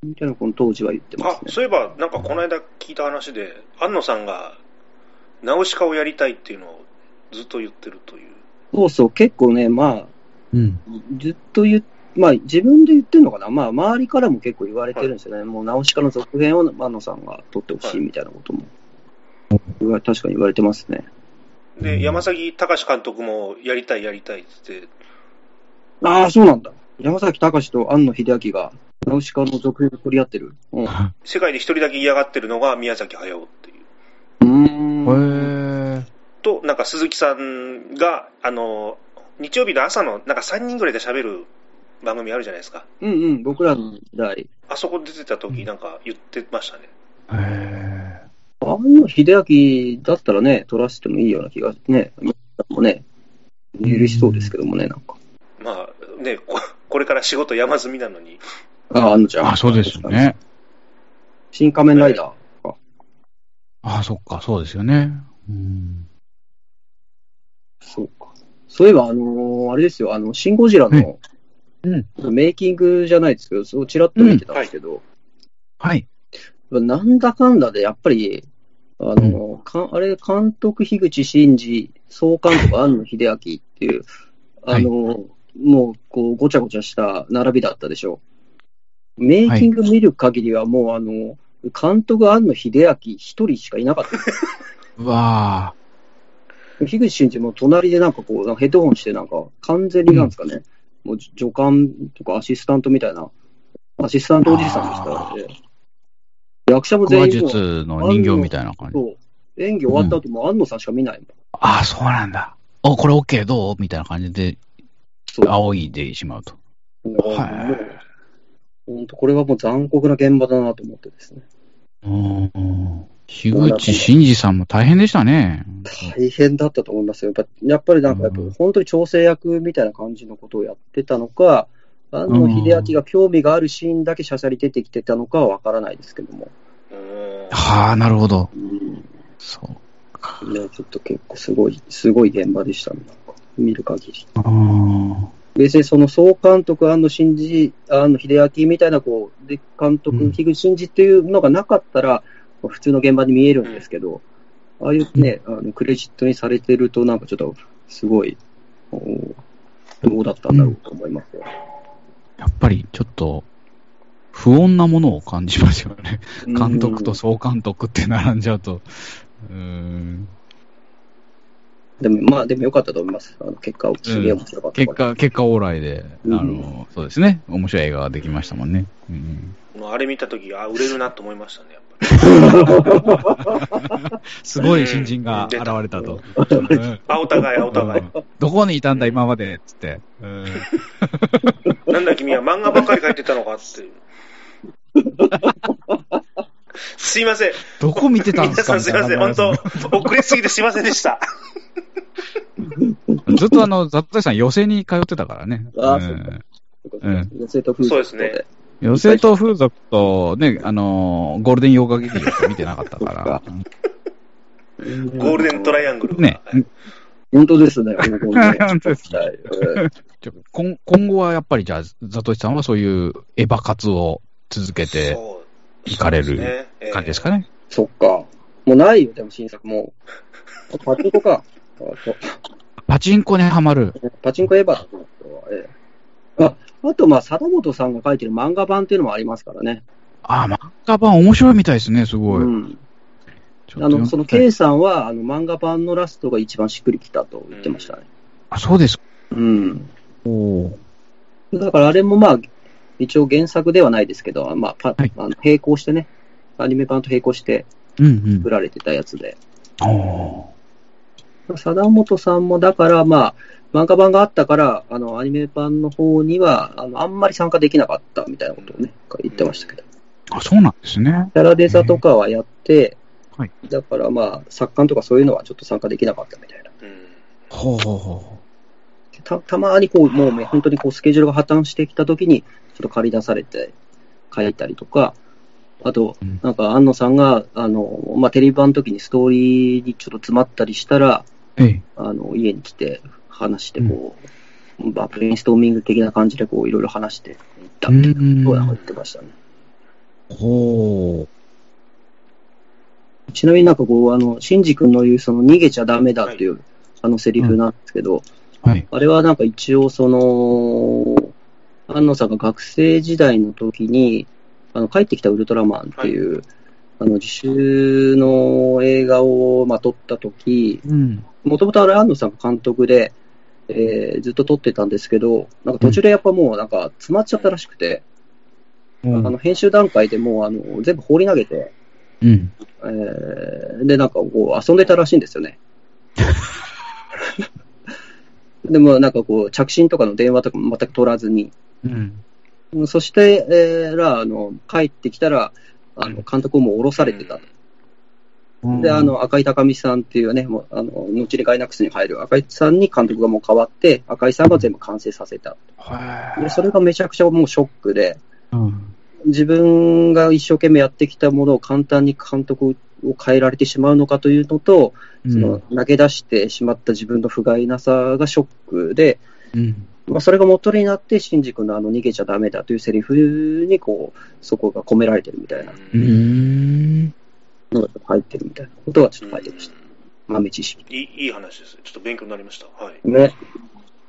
Speaker 1: う。
Speaker 2: みたいなこの当時は言ってま
Speaker 3: あ
Speaker 2: すね。
Speaker 3: そういえば、なんかこの間聞いた話で、安野さんが、ナウシカをやりたいっていうのをずっと言ってるという。
Speaker 2: そうそう、結構ね、まあ、
Speaker 1: うん。
Speaker 2: ずっと言っまあ、自分で言ってるのかな、まあ、周りからも結構言われてるんですよね、もう、ナウシカの続編を安野さんが撮ってほしいみたいなことも、言わ確かに言われてますね。
Speaker 3: で、山崎隆監督もやりたいやりたいって言って、
Speaker 2: ああ、そうなんだ。山崎隆と庵野秀明が、ナウシカの続編を取り合ってる。うん。う
Speaker 3: 世界で一人だけ嫌がってるのが宮崎駿っていう。
Speaker 2: ーん。
Speaker 1: へえ。
Speaker 3: と、なんか鈴木さんが、あの、日曜日の朝の、なんか3人ぐらいで喋る番組あるじゃないですか。
Speaker 2: うんうん、僕らの時代。
Speaker 3: あそこ出てた時なんか言ってましたね。
Speaker 1: へえ。
Speaker 2: 庵野秀明だったらね、撮らせてもいいような気が、ね、もね、許しそうですけどもね、なんか。
Speaker 3: まあ、ね、ここれから仕事山積みなのに、
Speaker 2: ああ、庵野ちゃん。
Speaker 1: あ、そうですよ。ね。
Speaker 2: 新仮面ライダーか。
Speaker 1: あ、そっか、そうですよね。うん。
Speaker 2: そうか。そういえば、あのーあれですよ、あの、シン・ゴジラの、
Speaker 1: うん。
Speaker 2: メイキングじゃないですけど、そう、ちらっと見てたんですけど、
Speaker 1: はい。
Speaker 2: なんだかんだで、やっぱり、あのーかあれ、監督、樋口真嗣、総監督、庵野秀明っていう、あのーもう、こう、ごちゃごちゃした並びだったでしょ。う。メイキング見る限りは、もう、あの、監督、庵野秀明一人しかいなかった。
Speaker 1: う わ
Speaker 2: 樋口真嗣も隣でなんかこう、ヘッドホンしてなんか、完全になんですかね、もう助監とかアシスタントみたいな、アシスタントおじさんですからね。役者も全員もう
Speaker 1: 術の人形みたいな感じ。
Speaker 2: そう。演技終わった後も安野さんしか見ないもん。
Speaker 1: あ、そうなんだ。お、これ OK どう？みたいな感じで、
Speaker 2: そう。
Speaker 1: 仰いでしまうと。はい
Speaker 2: 本当これはもう残酷な現場だなと思ってですね。
Speaker 1: うん。樋口真嗣さんも大変でしたね。
Speaker 2: 大変だったと思いますよ。やっぱやっぱりなんか本当に調整役みたいな感じのことをやってたのか、安野秀明が興味があるシーンだけしゃしゃり出てきてたのかはわからないですけども。
Speaker 1: はあ、なるほど。
Speaker 2: うん
Speaker 1: そうか。
Speaker 2: ね、ちょっと結構すごい、すごい現場でしたね。見る限り。
Speaker 1: うん。
Speaker 2: 別にその総監督、安野真嗣、安野秀明みたいな、こう、で、監督、
Speaker 1: うん
Speaker 2: 樋口真嗣っていうのがなかったら、普通の現場に見えるんですけど、ああいうね、あのクレジットにされてると、なんかちょっと、すごい、どうだったんだろうと思いますよ。
Speaker 1: やっぱりちょっと、不穏なものを感じますよね。監督と
Speaker 2: うん
Speaker 1: 総監督って並んじゃうと。うーん。
Speaker 2: でも、まあ、でもよかったと思います。あの結果、すげえ面白かった
Speaker 1: 結
Speaker 2: から。
Speaker 1: 果、結果オーライで、あ
Speaker 2: うん
Speaker 1: の、そうですね。面白い映画ができましたもんね。うん。
Speaker 3: あれ見た時あ、売れるなと思いましたね、やっぱ
Speaker 1: すごい新人が現れたと。うん
Speaker 3: あ、お互い、あお互い。
Speaker 1: うんどこにいたんだ、今まで、つって。うん
Speaker 3: なんだ君は漫画ばっかり描いてたのかって。すいません。
Speaker 1: どこ見てたんで
Speaker 3: 皆
Speaker 1: すか？
Speaker 3: さんすいません。本
Speaker 1: な
Speaker 3: 当遅れすぎてすいませんでした。
Speaker 1: ずっとあの、ザットイさん、寄席に通ってたからね。
Speaker 2: あ
Speaker 1: うん
Speaker 2: そうか
Speaker 3: そうですね
Speaker 1: 寄席と風俗と、ね、あのーゴールデン洋画劇場しか見てなかったから。
Speaker 3: ゴールデントライアングル。
Speaker 1: ね、
Speaker 3: はい
Speaker 2: 本当ですね、本当にね
Speaker 1: 本当ですね今今後はやっぱりじゃあ、ザトシさんはそういうエヴァ活を続けて
Speaker 3: そう
Speaker 1: 行かれる
Speaker 3: そうですね
Speaker 1: 感じですかね。
Speaker 2: そっか。もうないよ、でも新作もう。パチンコか。
Speaker 1: パチンコにはまる。
Speaker 2: パチンコエヴァだとああと、まあ、貞本さんが書いてる漫画版っていうのもありますからね。
Speaker 1: ああ、漫画版面白いみたいですね、すごい。
Speaker 2: うん。あの、その K さんは、あの、漫画版のラストが一番しっくりきたと言ってましたね。
Speaker 1: あ、そうです。
Speaker 2: うん。
Speaker 1: おー
Speaker 2: だからあれもまあ、一応原作ではないですけど、まあ、パ
Speaker 1: はい
Speaker 2: あの並行してね、アニメ版と並行して
Speaker 1: うんうん
Speaker 2: 売。られてたやつで。
Speaker 1: お
Speaker 2: 貞本さんもだから、まあ、漫画版があったから、あの、アニメ版の方には、あの、あんまり参加できなかったみたいなことをね、言ってましたけど。
Speaker 1: ーあ、そうなんですね。
Speaker 2: キャラデザとかはやって、
Speaker 1: はい
Speaker 2: だからまあ、作家とかそういうのはちょっと参加できなかったみたいな。
Speaker 3: うん
Speaker 1: ほうほうほ
Speaker 2: たたまにこう、もうね、本当にこう、スケジュールが破綻してきたときに、ちょっと借り出されて書いたりとか、あと
Speaker 1: うん、
Speaker 2: なんか、安野さんが、あの、まあ、テレビ版の時にストーリーにちょっと詰まったりしたら、
Speaker 1: う。ええ。
Speaker 2: あの、家に来て話して、こう、まあ、ブレインストーミング的な感じで、こう、いろいろ話していったみたいなことを言ってましたね。
Speaker 1: ほ
Speaker 2: ちなみになんかこう、あの、シンジ君の言う、その、逃げちゃダメだっていう、あのセリフなんですけど、
Speaker 1: う。はい。
Speaker 2: あれはなんか一応その、安野さんが学生時代の時に、あの、帰ってきたウルトラマンっていう、あの、自主の映画を、まあ、撮った時、
Speaker 1: うん。
Speaker 2: もともとあれ安野さんが監督で、えーずっと撮ってたんですけど、なんか途中でやっぱもうなんか詰まっちゃったらしくて、あの、編集段階でもうあの、全部放り投げて、
Speaker 1: うん。
Speaker 2: えーで、なんかこう遊んでたらしいんですよね。でもなんかこう、着信とかの電話とかも全く取らずに、
Speaker 1: うん。
Speaker 2: そして、えーら、あの、帰ってきたら、あの、監督をもう降ろされてたと。で、あ、の、赤井高見さんっていうね、もう、あの、後にガイナックスに入る赤井さんに監督がもう変わって、赤井さんが全部完成させた。
Speaker 1: は
Speaker 2: で、それがめちゃくちゃもうショックで、
Speaker 1: うん。
Speaker 2: 自分が一生懸命やってきたものを簡単に監督を変えられてしまうのかというのと、その投げ出してしまった自分の不甲斐なさがショックで、
Speaker 1: うん。
Speaker 2: まあ、それが元になって、シンジ君のあの逃げちゃダメだというセリフにこう、そこが込められてるみたいな
Speaker 1: うん。
Speaker 2: のがちょっと入ってるみたいなことはちょっと書いてました。豆知識。
Speaker 3: いいいい話です。ちょっと勉強になりました。はい。
Speaker 2: ね。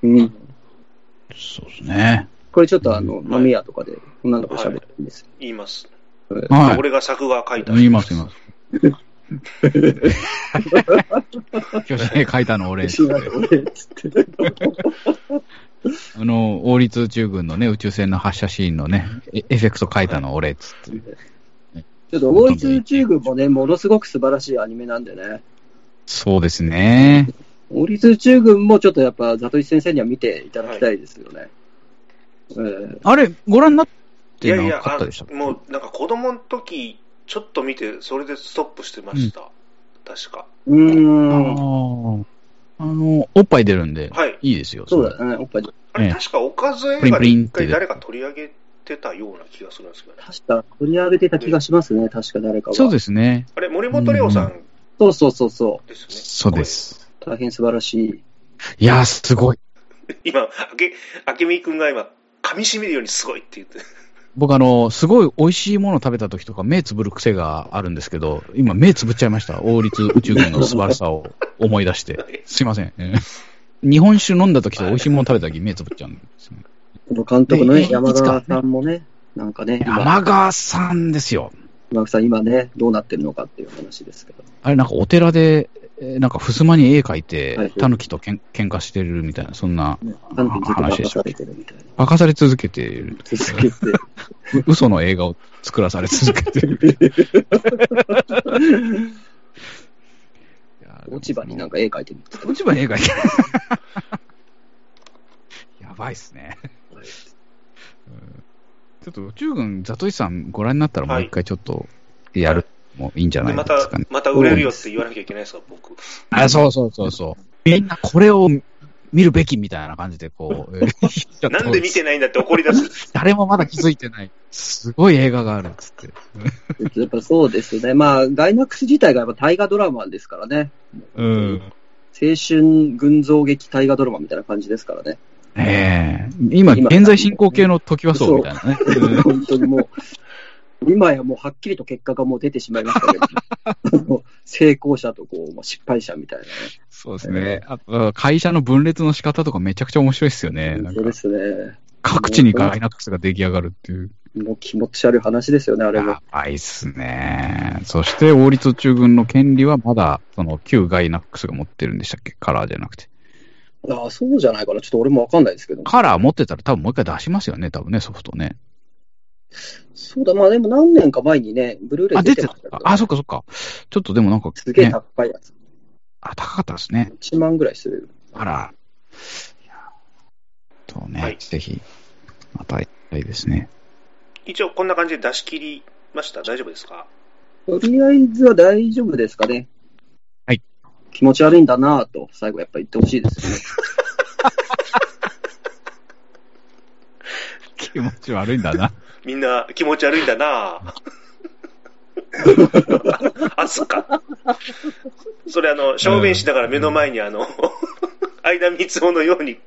Speaker 2: うん。
Speaker 1: そうですね。
Speaker 2: これちょっとあの、飲み屋とかで女の子喋ってるんですよ。
Speaker 3: 言います。
Speaker 1: はい。
Speaker 3: 俺が作画書いた。
Speaker 1: 言います、言います。今日書いたの俺。
Speaker 2: 知らない俺つって。
Speaker 1: あの、王立宇宙軍のね、宇宙船の発射シーンのね、エエフェクト書いたの俺っつって。
Speaker 2: ちょっと、大一宇宙軍もね、ものすごく素晴らしいアニメなんでね。
Speaker 1: そうですね。
Speaker 2: 王立宇宙軍もちょっとやっぱ、ザトイ先生には見ていただきたいですよね。えー
Speaker 1: あれ、ご覧になってな
Speaker 3: いやいや、あ
Speaker 1: かったでしたっけ？
Speaker 3: もうなんか子供の時、ちょっと見て、それでストップしてました。確か。
Speaker 2: うーん。
Speaker 1: ああの、おっぱい出るんで、
Speaker 3: はい。
Speaker 1: いいですよ。
Speaker 2: そうだね、おっぱい。
Speaker 3: あれ、
Speaker 1: ええ
Speaker 3: 確かおかず映
Speaker 1: プリン
Speaker 3: 画で一回誰か取り上げてたような気がするんですけどね。
Speaker 2: 確か取り上げてた気がしますね、確か誰かは。
Speaker 1: そうですね。
Speaker 3: あれ、森本レオさん
Speaker 2: そうそうそうそ
Speaker 3: ですね。
Speaker 1: そうで。す。
Speaker 2: う。大変素晴らしい。
Speaker 1: いやー、すごい。
Speaker 3: 今、あけ、あけみくんが今、噛み締めるようにすごいって言って。
Speaker 1: 僕あの、すごい美味しいものを食べた時とか目つぶる癖があるんですけど、今目つぶっちゃいました。王立宇宙軍の素晴らしさを思い出して。すいません。えー日本酒飲んだ時と美味しいもの食べた時目つぶっちゃうんですね。
Speaker 2: この監督のね、山川さんもね、なんかね、今
Speaker 1: 山川さんですよ。
Speaker 2: 山川さん今ね、どうなってるのかっていう話ですけど。
Speaker 1: あれなんかお寺で、えーなんか襖に絵描い
Speaker 2: はい
Speaker 1: て、狸とけん喧嘩してるみたいな、そんな話でしょ
Speaker 2: 任されてるみたいな。
Speaker 1: 明かされ続けている。
Speaker 2: 続けて。
Speaker 1: う 嘘の映画を作らされ続けてる。
Speaker 2: 落ち葉になんか絵描いてる。
Speaker 1: 落ち葉に絵描いてる。やばいっすね。うんちょっと宇宙軍、ザトイさんご覧になったらもう一回ちょっとやるもいいんじゃな
Speaker 3: でまた
Speaker 1: いですかね。、
Speaker 3: また売れるよって言わなきゃいけないですか、僕。
Speaker 1: あ、そうそうそうそう。みんなこれを見るべきみたいな感じで、こう。
Speaker 3: なんで見てないんだって怒り出す。
Speaker 1: 誰もまだ気づいてない。すごい映画があるっつって。
Speaker 2: やっぱそうですよね。まあ、ガイナックス自体がやっぱ大河ドラマですからね。
Speaker 1: うん。
Speaker 2: 青春群像劇大河ドラマみたいな感じですからね。
Speaker 1: ええ今、
Speaker 2: 今
Speaker 1: 現在進行形の時はそうみたいなね。うん
Speaker 2: 本当にもう、今やもうはっきりと結果がもう出てしまいましたけど、成功者とこう、まあ失敗者みたいなね。
Speaker 1: そうですね。あと、会社の分裂の仕方とかめちゃくちゃ面白いですよね。
Speaker 2: そうですね。
Speaker 1: 各地にガイナックスが出来上がるっていう。
Speaker 2: もう気持ち悪い話ですよね、あれも
Speaker 1: や。ばいっすね。そして、王立宇宙軍の権利はまだ、その、旧ガイナックスが持ってるんでしたっけ？カラーじゃなくて。
Speaker 2: ああ、そうじゃないかな。ちょっと俺もわかんないですけど。
Speaker 1: カラー持ってたら多分もう一回出しますよね、多分ね、ソフトね。
Speaker 2: そうだ、まあでも何年か前にね、ブルーレイ
Speaker 1: あ、
Speaker 2: 出
Speaker 1: 出て
Speaker 2: ましたけど、
Speaker 1: あ、そっかそっか。ちょっとでもなんか、
Speaker 2: すげえ
Speaker 1: ね、
Speaker 2: 高いやつ。
Speaker 1: あ、高かったですね。
Speaker 2: 1万ぐらいする。
Speaker 1: あら。いやとね、
Speaker 3: はい
Speaker 1: ぜひ、またやりたいですね。
Speaker 3: 一応こんな感じで出し切りました。大丈夫ですか？
Speaker 2: とりあえずは大丈夫ですかね。
Speaker 1: はい。
Speaker 2: 気持ち悪いんだなぁと、最後やっぱり言ってほしいですよね。
Speaker 1: 気持ち悪いんだな。
Speaker 3: みんな気持ち悪いんだなぁ あ、そっか。それあの、正面しながら目の前にあの、相田光夫のように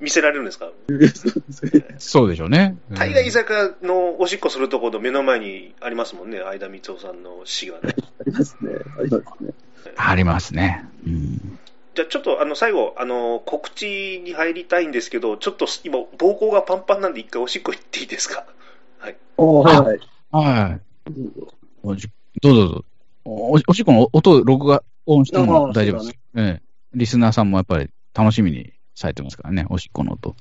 Speaker 3: 見せられるんですか？
Speaker 1: そうでしょうね。うん
Speaker 3: 大概居酒屋のおしっこするところの目の前にありますもんね、相田光夫さんの死がね。
Speaker 2: ありますね。ありますね。
Speaker 1: ありますね。うん。
Speaker 3: じゃあちょっとあの最後あの、告知に入りたいんですけど、ちょっと今、膀胱がパンパンなんで、一回おしっこ行っていいですか？
Speaker 2: はいはい。
Speaker 1: はい。どうぞどうぞ。おおしっこの音、録画音しても大丈夫です。ええ。リスナーさんもやっぱり楽しみにされてますからね、おしっこの音。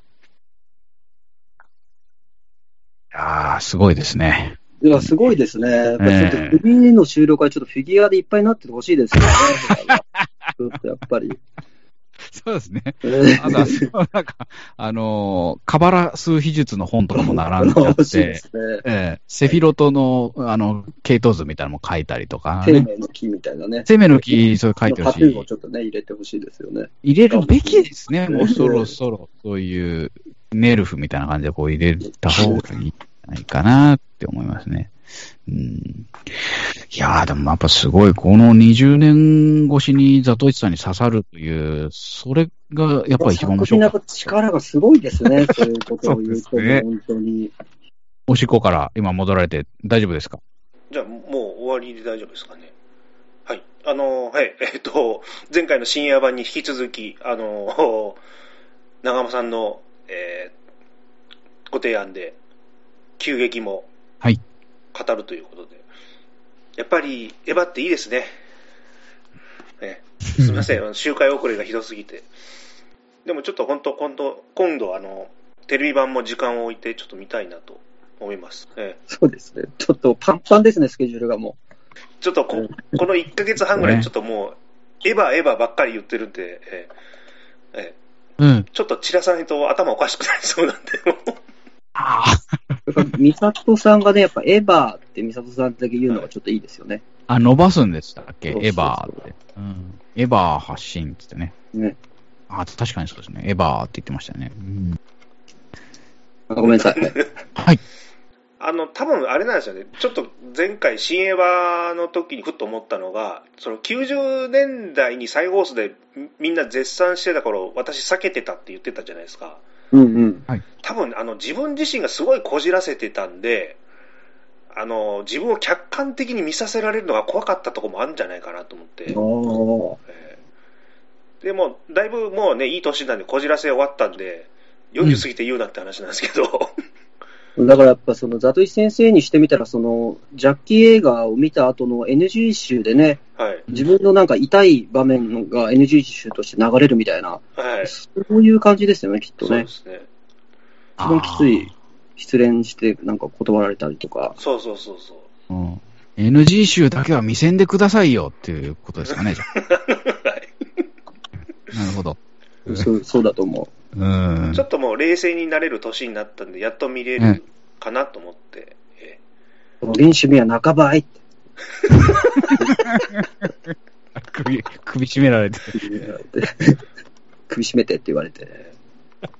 Speaker 1: ああ、すごいですね。
Speaker 2: いや、すごいですね。ちょっとの収録はちょっとフィギュアでいっぱいになっててほしいですよね。ちょっとやっぱり。
Speaker 1: そうですね。
Speaker 2: えー
Speaker 1: あなんか、あのーカバラ数秘術の本とかも並ん
Speaker 2: で
Speaker 1: て、
Speaker 2: すね。
Speaker 1: ええセフィロトの、あの、系統図みたいなのも書いたりとか、
Speaker 2: 生
Speaker 1: ね。
Speaker 2: 命の木みたいなね。
Speaker 1: 生命の木、それ書いてほしい
Speaker 2: タトゥーを。ちょっとね、入れてほしいですよね。
Speaker 1: 入れるべきですね、もうそろそろ、そういうネルフみたいな感じでこう入れた方がいいないかなって思いますね。うん、いやー、でもやっぱすごい、この20年越しにザトイチさんに刺さるという、それがやっぱり一番面白かった。
Speaker 2: 作品の力がすごいですね。そういうことを言うと、
Speaker 1: ね
Speaker 2: 本当に。
Speaker 1: おしっこから今戻られて大丈夫ですか？
Speaker 3: じゃあ、もう終わりで大丈夫ですかね。はい。あの、はい。えっと、前回の深夜版に引き続き、あの、長間さんの、えーご提案で、急激も、
Speaker 1: はい
Speaker 3: 語るということで。やっぱり、エヴァっていいですね。ねすみません、周回遅れがひどすぎて。でもちょっと本当、今度、今度、あの、テレビ版も時間を置いて、ちょっと見たいなと思います。ええ
Speaker 2: そうですね。ちょっとパンパンですね、スケジュールがも
Speaker 3: ちょっとここの1ヶ月半ぐらい、ちょっともう、エヴァ、エヴァばっかり言ってるんで、えーえ
Speaker 1: うん。
Speaker 3: ーちょっと散らさないと頭おかしくなりそうなんで、もう
Speaker 1: あ
Speaker 2: う。やっぱ、ミサトさんがね、やっぱエヴァってミサトさんだけ言うのがちょっといいですよね。
Speaker 1: あ、伸ばすんでしたっけ？
Speaker 2: そうそうそう
Speaker 1: エヴァーって。うん。エヴァー発信ってってね。
Speaker 2: ね。
Speaker 1: あ、確かにそうですね。エヴァーって言ってましたよね。うん。
Speaker 2: あごめんなさい。は い
Speaker 1: はい。
Speaker 3: あの、多分あれなんですよね。ちょっと前回、新エヴァの時にふっと思ったのが、その90年代に再放送でみみんな絶賛してた頃、私避けてたって言ってたじゃないですか。
Speaker 2: うんうん。
Speaker 3: 多分、あの、自分自身がすごいこじらせてたんで、あの、自分を客観的に見させられるのが怖かったところもあるんじゃないかなと思って。
Speaker 2: あ
Speaker 3: えーでも、だいぶもうね、いい年なんで、こじらせ終わったんで、40過ぎて言うなって話なんですけど、
Speaker 2: あ。だからやっぱその、ザトイ先生にしてみたら、その、ジャッキー映画を見た後の NG 集でね、
Speaker 3: はい。
Speaker 2: 自分のなんか痛い場面が NG 集として流れるみたいな、
Speaker 3: はい。
Speaker 2: そういう感じですよね、きっとね
Speaker 3: そうで。すね。
Speaker 2: 一番きつい。失恋してなんか断られたりとか、
Speaker 3: そうそうそうそう。
Speaker 1: うん NG 集だけは見せんでくださいよっていうことですかね、じゃ
Speaker 3: はい
Speaker 1: あ。なるほど。
Speaker 2: そうそうだと思
Speaker 1: うん
Speaker 3: ちょ。っともう冷静になれる年になったんで、やっと見れるかなと思って。え
Speaker 2: う。練習目は半ばいって
Speaker 1: 首、首絞められて。
Speaker 2: 首絞めてって言われて、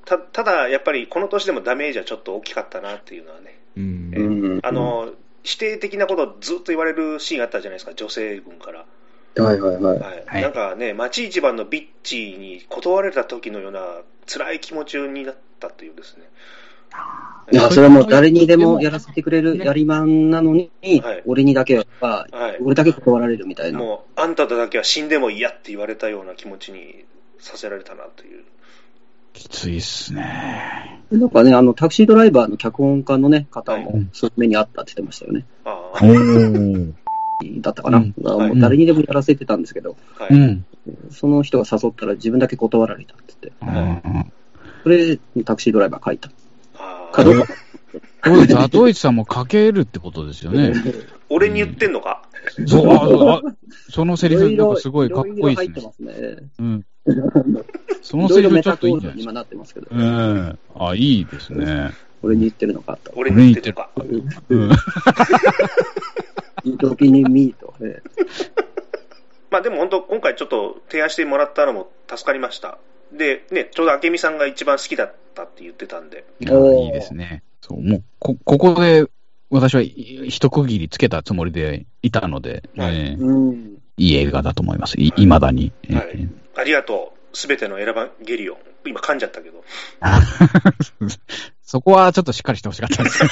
Speaker 3: たただ、やっぱりこの年でもダメージはちょっと大きかったなっていうのはね。
Speaker 1: うん
Speaker 2: うん
Speaker 3: あの、否定的なことをずっと言われるシーンあったじゃないですか、女性軍から。
Speaker 2: はいはいはい。
Speaker 3: はい。
Speaker 1: はい
Speaker 3: なんかね、町一番のビッチに断られた時のような辛い気持ちになったというですね。
Speaker 2: いや、それはもう誰にでもやらせてくれるやりまんなのに、
Speaker 3: はい
Speaker 2: 俺にだけは、
Speaker 3: はい。
Speaker 2: 俺だけ断られるみたいな。
Speaker 3: もう、あんたとだけは死んでも嫌って言われたような気持ちにさせられたなという。
Speaker 1: きついっすね。
Speaker 2: なんかね、あの、タクシードライバーの脚本家のね、方
Speaker 3: は
Speaker 2: も、そういう目にあったって言ってましたよね。
Speaker 3: あ
Speaker 1: お
Speaker 3: あ、
Speaker 1: ー。
Speaker 2: だったかな。
Speaker 1: うん
Speaker 2: も
Speaker 3: は
Speaker 2: う誰にでもやらせてたんですけど、
Speaker 3: はい。
Speaker 1: うん。
Speaker 2: その人が誘ったら自分だけ断られたって言って、
Speaker 1: うん
Speaker 2: それでタクシードライバー書いた。
Speaker 3: あ
Speaker 2: かどうか。
Speaker 1: そうです。後市さんも書けるってことですよね。
Speaker 3: 俺に言ってんのか、
Speaker 1: そう、ああそのセリフ、なんかすごいかっこいいですね。
Speaker 2: ますね。
Speaker 1: うん。そ
Speaker 2: い
Speaker 1: のセリフちょっといいんじゃないですか。
Speaker 2: 今なってますけど、
Speaker 1: うん。あ、いいですね。
Speaker 2: 俺に言ってるのかと。
Speaker 3: 俺に言ってるのか？
Speaker 1: うん。
Speaker 2: いい時にミーと。ね
Speaker 3: まあでも本当、今回ちょっと提案してもらったのも助かりました。で、ね、ちょうど明美さんが一番好きだったって言ってたんで、
Speaker 1: あいいですね。そう、もう、こ、ここで、私はい一区切りつけたつもりでいたので、
Speaker 3: はい
Speaker 1: えー
Speaker 2: うん。
Speaker 1: いい映画だと思います。い、未だに。えー
Speaker 3: はいありがとう、すべての選ばゲリオン。今噛んじゃったけど。
Speaker 1: そこはちょっとしっかりしてほしかったです。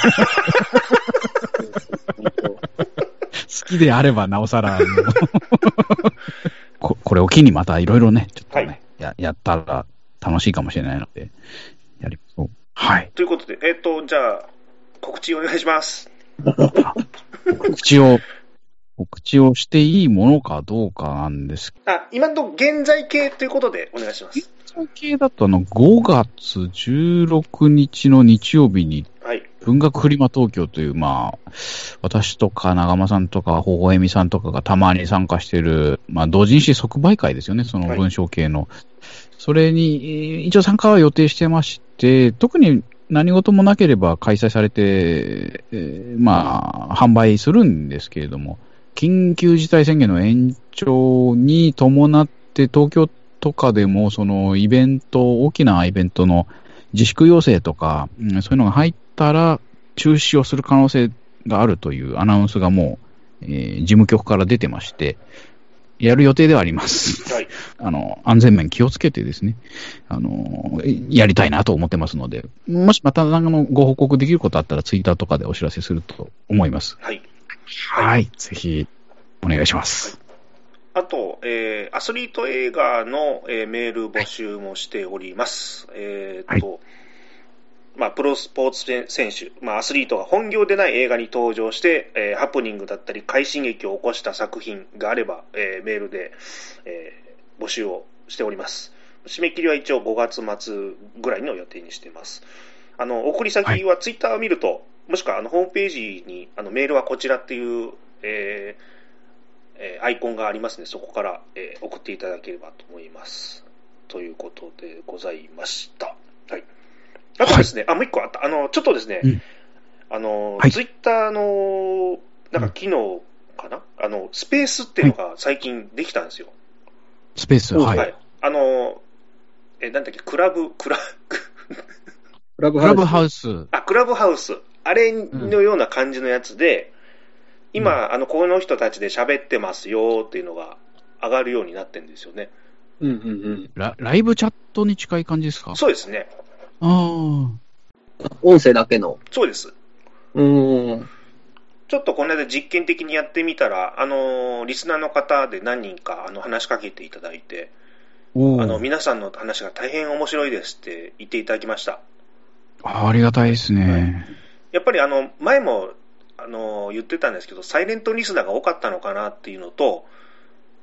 Speaker 1: 好きであればなおさら、ここれを機にまたいろいろね、ちょっとね、
Speaker 3: はい
Speaker 1: や、やったら楽しいかもしれないので、やりましょう。はい。
Speaker 3: ということで、えっ、と、じゃあ、告知お願いします。
Speaker 1: 告知を、告知をしていいものかどうかなんですけ
Speaker 3: あ、今のところ現在形ということでお願いします。
Speaker 1: ど、系だとあの、5月16日の日曜日に
Speaker 3: はい。
Speaker 1: 文学フリマ東京という、まあ、私とか長間さんとか、ほほえみさんとかがたまに参加している、まあ、同人誌即売会ですよね、その文章系の。それに、えー一応参加は予定してまして、特に何事もなければ開催されて、えーまあ、販売するんですけれども、緊急事態宣言の延長に伴って、東京とかでも、そのイベント、大きなイベントの自粛要請とか、うんそういうのが入ったら、中止をする可能性があるというアナウンスがもう、えー事務局から出てまして、やる予定ではあります。
Speaker 3: はい。
Speaker 1: あの、安全面気をつけてですね、あの、やりたいなと思ってますので、もしまた、あの、ご報告できることあったら、ツイッターとかでお知らせすると思います。
Speaker 3: はい。
Speaker 1: はい。ぜひ、お願いします。
Speaker 3: あと、えーアスリート映画の、えーメール募集もしております。えーっと、まあ、プロスポーツ選手、まあ、アスリートが本業でない映画に登場して、えーハプニングだったり、快進撃を起こした作品があれば、えーメールで、えー募集をしております。締め切りは一応5月末ぐらいの予定にしています。あの、送り先はツイッターを見ると、もしくはあのホームページにあのメールはこちらっていう、えーえーアイコンがありますので、そこから、えー送っていただければと思います。ということでございました。はい。あとですね、あ、もう一個あった。あの、ちょっとですね、
Speaker 1: うん
Speaker 3: あの、
Speaker 1: はい
Speaker 3: ツイッターの、なんか機能かな、あの、スペースっていうのが最近できたんですよ。
Speaker 1: スペース、はい。
Speaker 3: はい。あの、え、なんだっけ、クラブ、クラ、
Speaker 2: クラブ
Speaker 1: クラブハ
Speaker 2: ウ
Speaker 1: ウス。
Speaker 3: あ、クラブハウス。あれのような感じのやつで、今、あの、この人たちで喋ってますよっていうのが上がるようになってるんですよね。
Speaker 2: ス。うんうんうん。
Speaker 1: ラライブチャットに近い感じですか？
Speaker 3: そうですね。
Speaker 1: ああ。
Speaker 2: 音声だけの。
Speaker 3: そうです。
Speaker 2: うーん。
Speaker 3: ちょっとこの間実験的にやってみたら、あのーリスナーの方で何人かあの話しかけていただいて、あの、皆さんの話が大変面白いですって言っていただきました。
Speaker 1: あありがたいですね。
Speaker 3: やっぱりあの、前も、あのー言ってたんですけど、サイレントリスナーが多かったのかなっていうのと、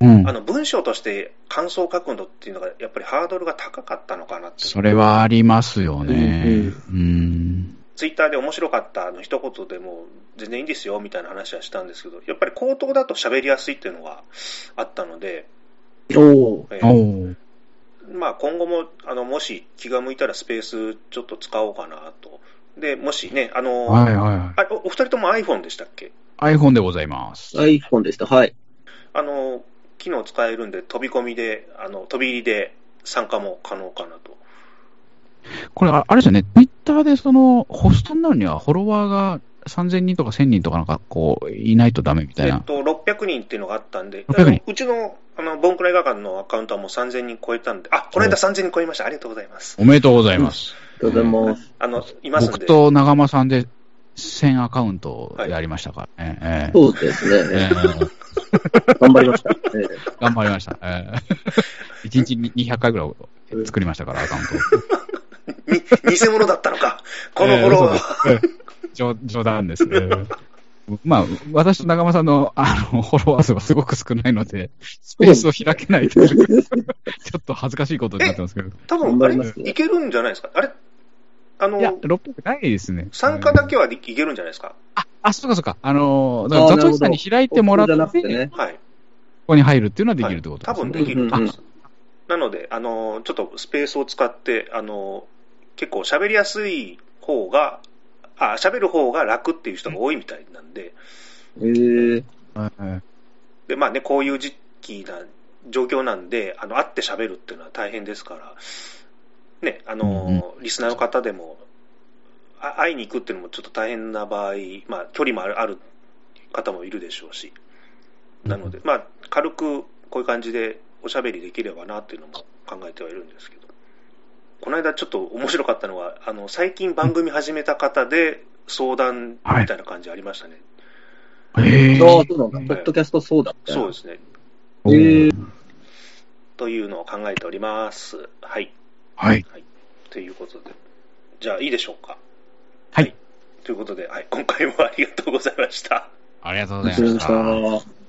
Speaker 1: うん
Speaker 3: あ。の、文章として感想を書くのっていうのが、やっぱりハードルが高かったのかなって。
Speaker 1: それはありますよね。
Speaker 2: う
Speaker 1: うん。
Speaker 3: ツイッターで面白かったの一言でも全然いいんですよみたいな話はしたんですけど、やっぱり口頭だと喋りやすいっていうのがあったので、
Speaker 2: おお。
Speaker 3: え
Speaker 1: お
Speaker 3: ー
Speaker 1: ー
Speaker 3: まあ今後も、あの、もし気が向いたらスペースちょっと使おうかなと。で、もしね、あの、
Speaker 1: はいはいはい。
Speaker 3: あおお二人とも iPhone でしたっけ
Speaker 1: ？iPhone でございます。
Speaker 2: iPhone でした。はい。
Speaker 3: あの、機能使えるんで、飛び込みで、あの、飛び入りで参加も可能かなと。
Speaker 1: これ、ああれですよね、Twitter でその、ホストになるには、フォロワーが3000人とか1000人とかなんか、こう、いないとダメみたいな。
Speaker 3: えっと、600人っていうのがあったんで、
Speaker 1: 600人
Speaker 3: あのうちの、あの、ボンクラ映画館のアカウントはもう3000人超えたんで、あ、この間3000人超えました。ありがとうございます。
Speaker 1: おめでとうございます。
Speaker 2: うございます。
Speaker 3: あの、いますんで。
Speaker 1: 僕と長間さんで1000アカウントをやりましたからね。ええ
Speaker 2: そうです
Speaker 1: え
Speaker 2: ね。
Speaker 1: え
Speaker 2: 頑張りました。ええ
Speaker 1: 頑張りました。ええ 1日に200回ぐらい作りましたから、アカウントを。
Speaker 3: に偽物だったのか。このフォロワー。
Speaker 1: ええ嘘ですええ冗冗談です。ええまあ、私と長間さんのあのフォロワー数はすごく少ないので、スペースを開けないという、ちょっと恥ずかしいことになってますけど。
Speaker 3: 多分、あれ、いけるんじゃないですか。あれ、あの
Speaker 1: い、や、600ないですね。
Speaker 3: 参加だけはいけるんじゃないですか。
Speaker 1: あ、あ、そうかそうか。あのー、だからザトシさんに開いてもらって、
Speaker 2: ね。
Speaker 3: はい。
Speaker 1: こに入るっていうのはできるってことですね。
Speaker 3: 多分できると思います。
Speaker 2: うん
Speaker 3: なので、あの、ちょっとスペースを使って、あの、結構喋りやすい方が、あ、喋る方が楽っていう人が多いみたいなんで、
Speaker 2: ええ
Speaker 1: はい
Speaker 3: で、まあね、こういう時期な状況なんで、あの、会って喋るっていうのは大変ですから、ね、あの、リスナーの方でも、あ会いに行くっていうのもちょっと大変な場合、まあ、距離もあるある方もいるでしょうし、なので、まあ、軽くこういう感じでおしゃべりできればなっていうのも考えてはいるんですけど、この間ちょっと面白かったのは、あの、最近番組始めた方で相談みたいな感じありましたね。
Speaker 1: え
Speaker 2: ああ、そうなんだ。ポッドキャストそうだった。
Speaker 3: そうですね。
Speaker 2: えー
Speaker 3: というのを考えております。はい。
Speaker 1: はい。
Speaker 3: ということで。じゃあいいでしょうか。
Speaker 1: はい。
Speaker 3: ということで、はい、今回もありがとうございました。
Speaker 1: ありがとう
Speaker 2: ござい
Speaker 1: まし。
Speaker 2: た。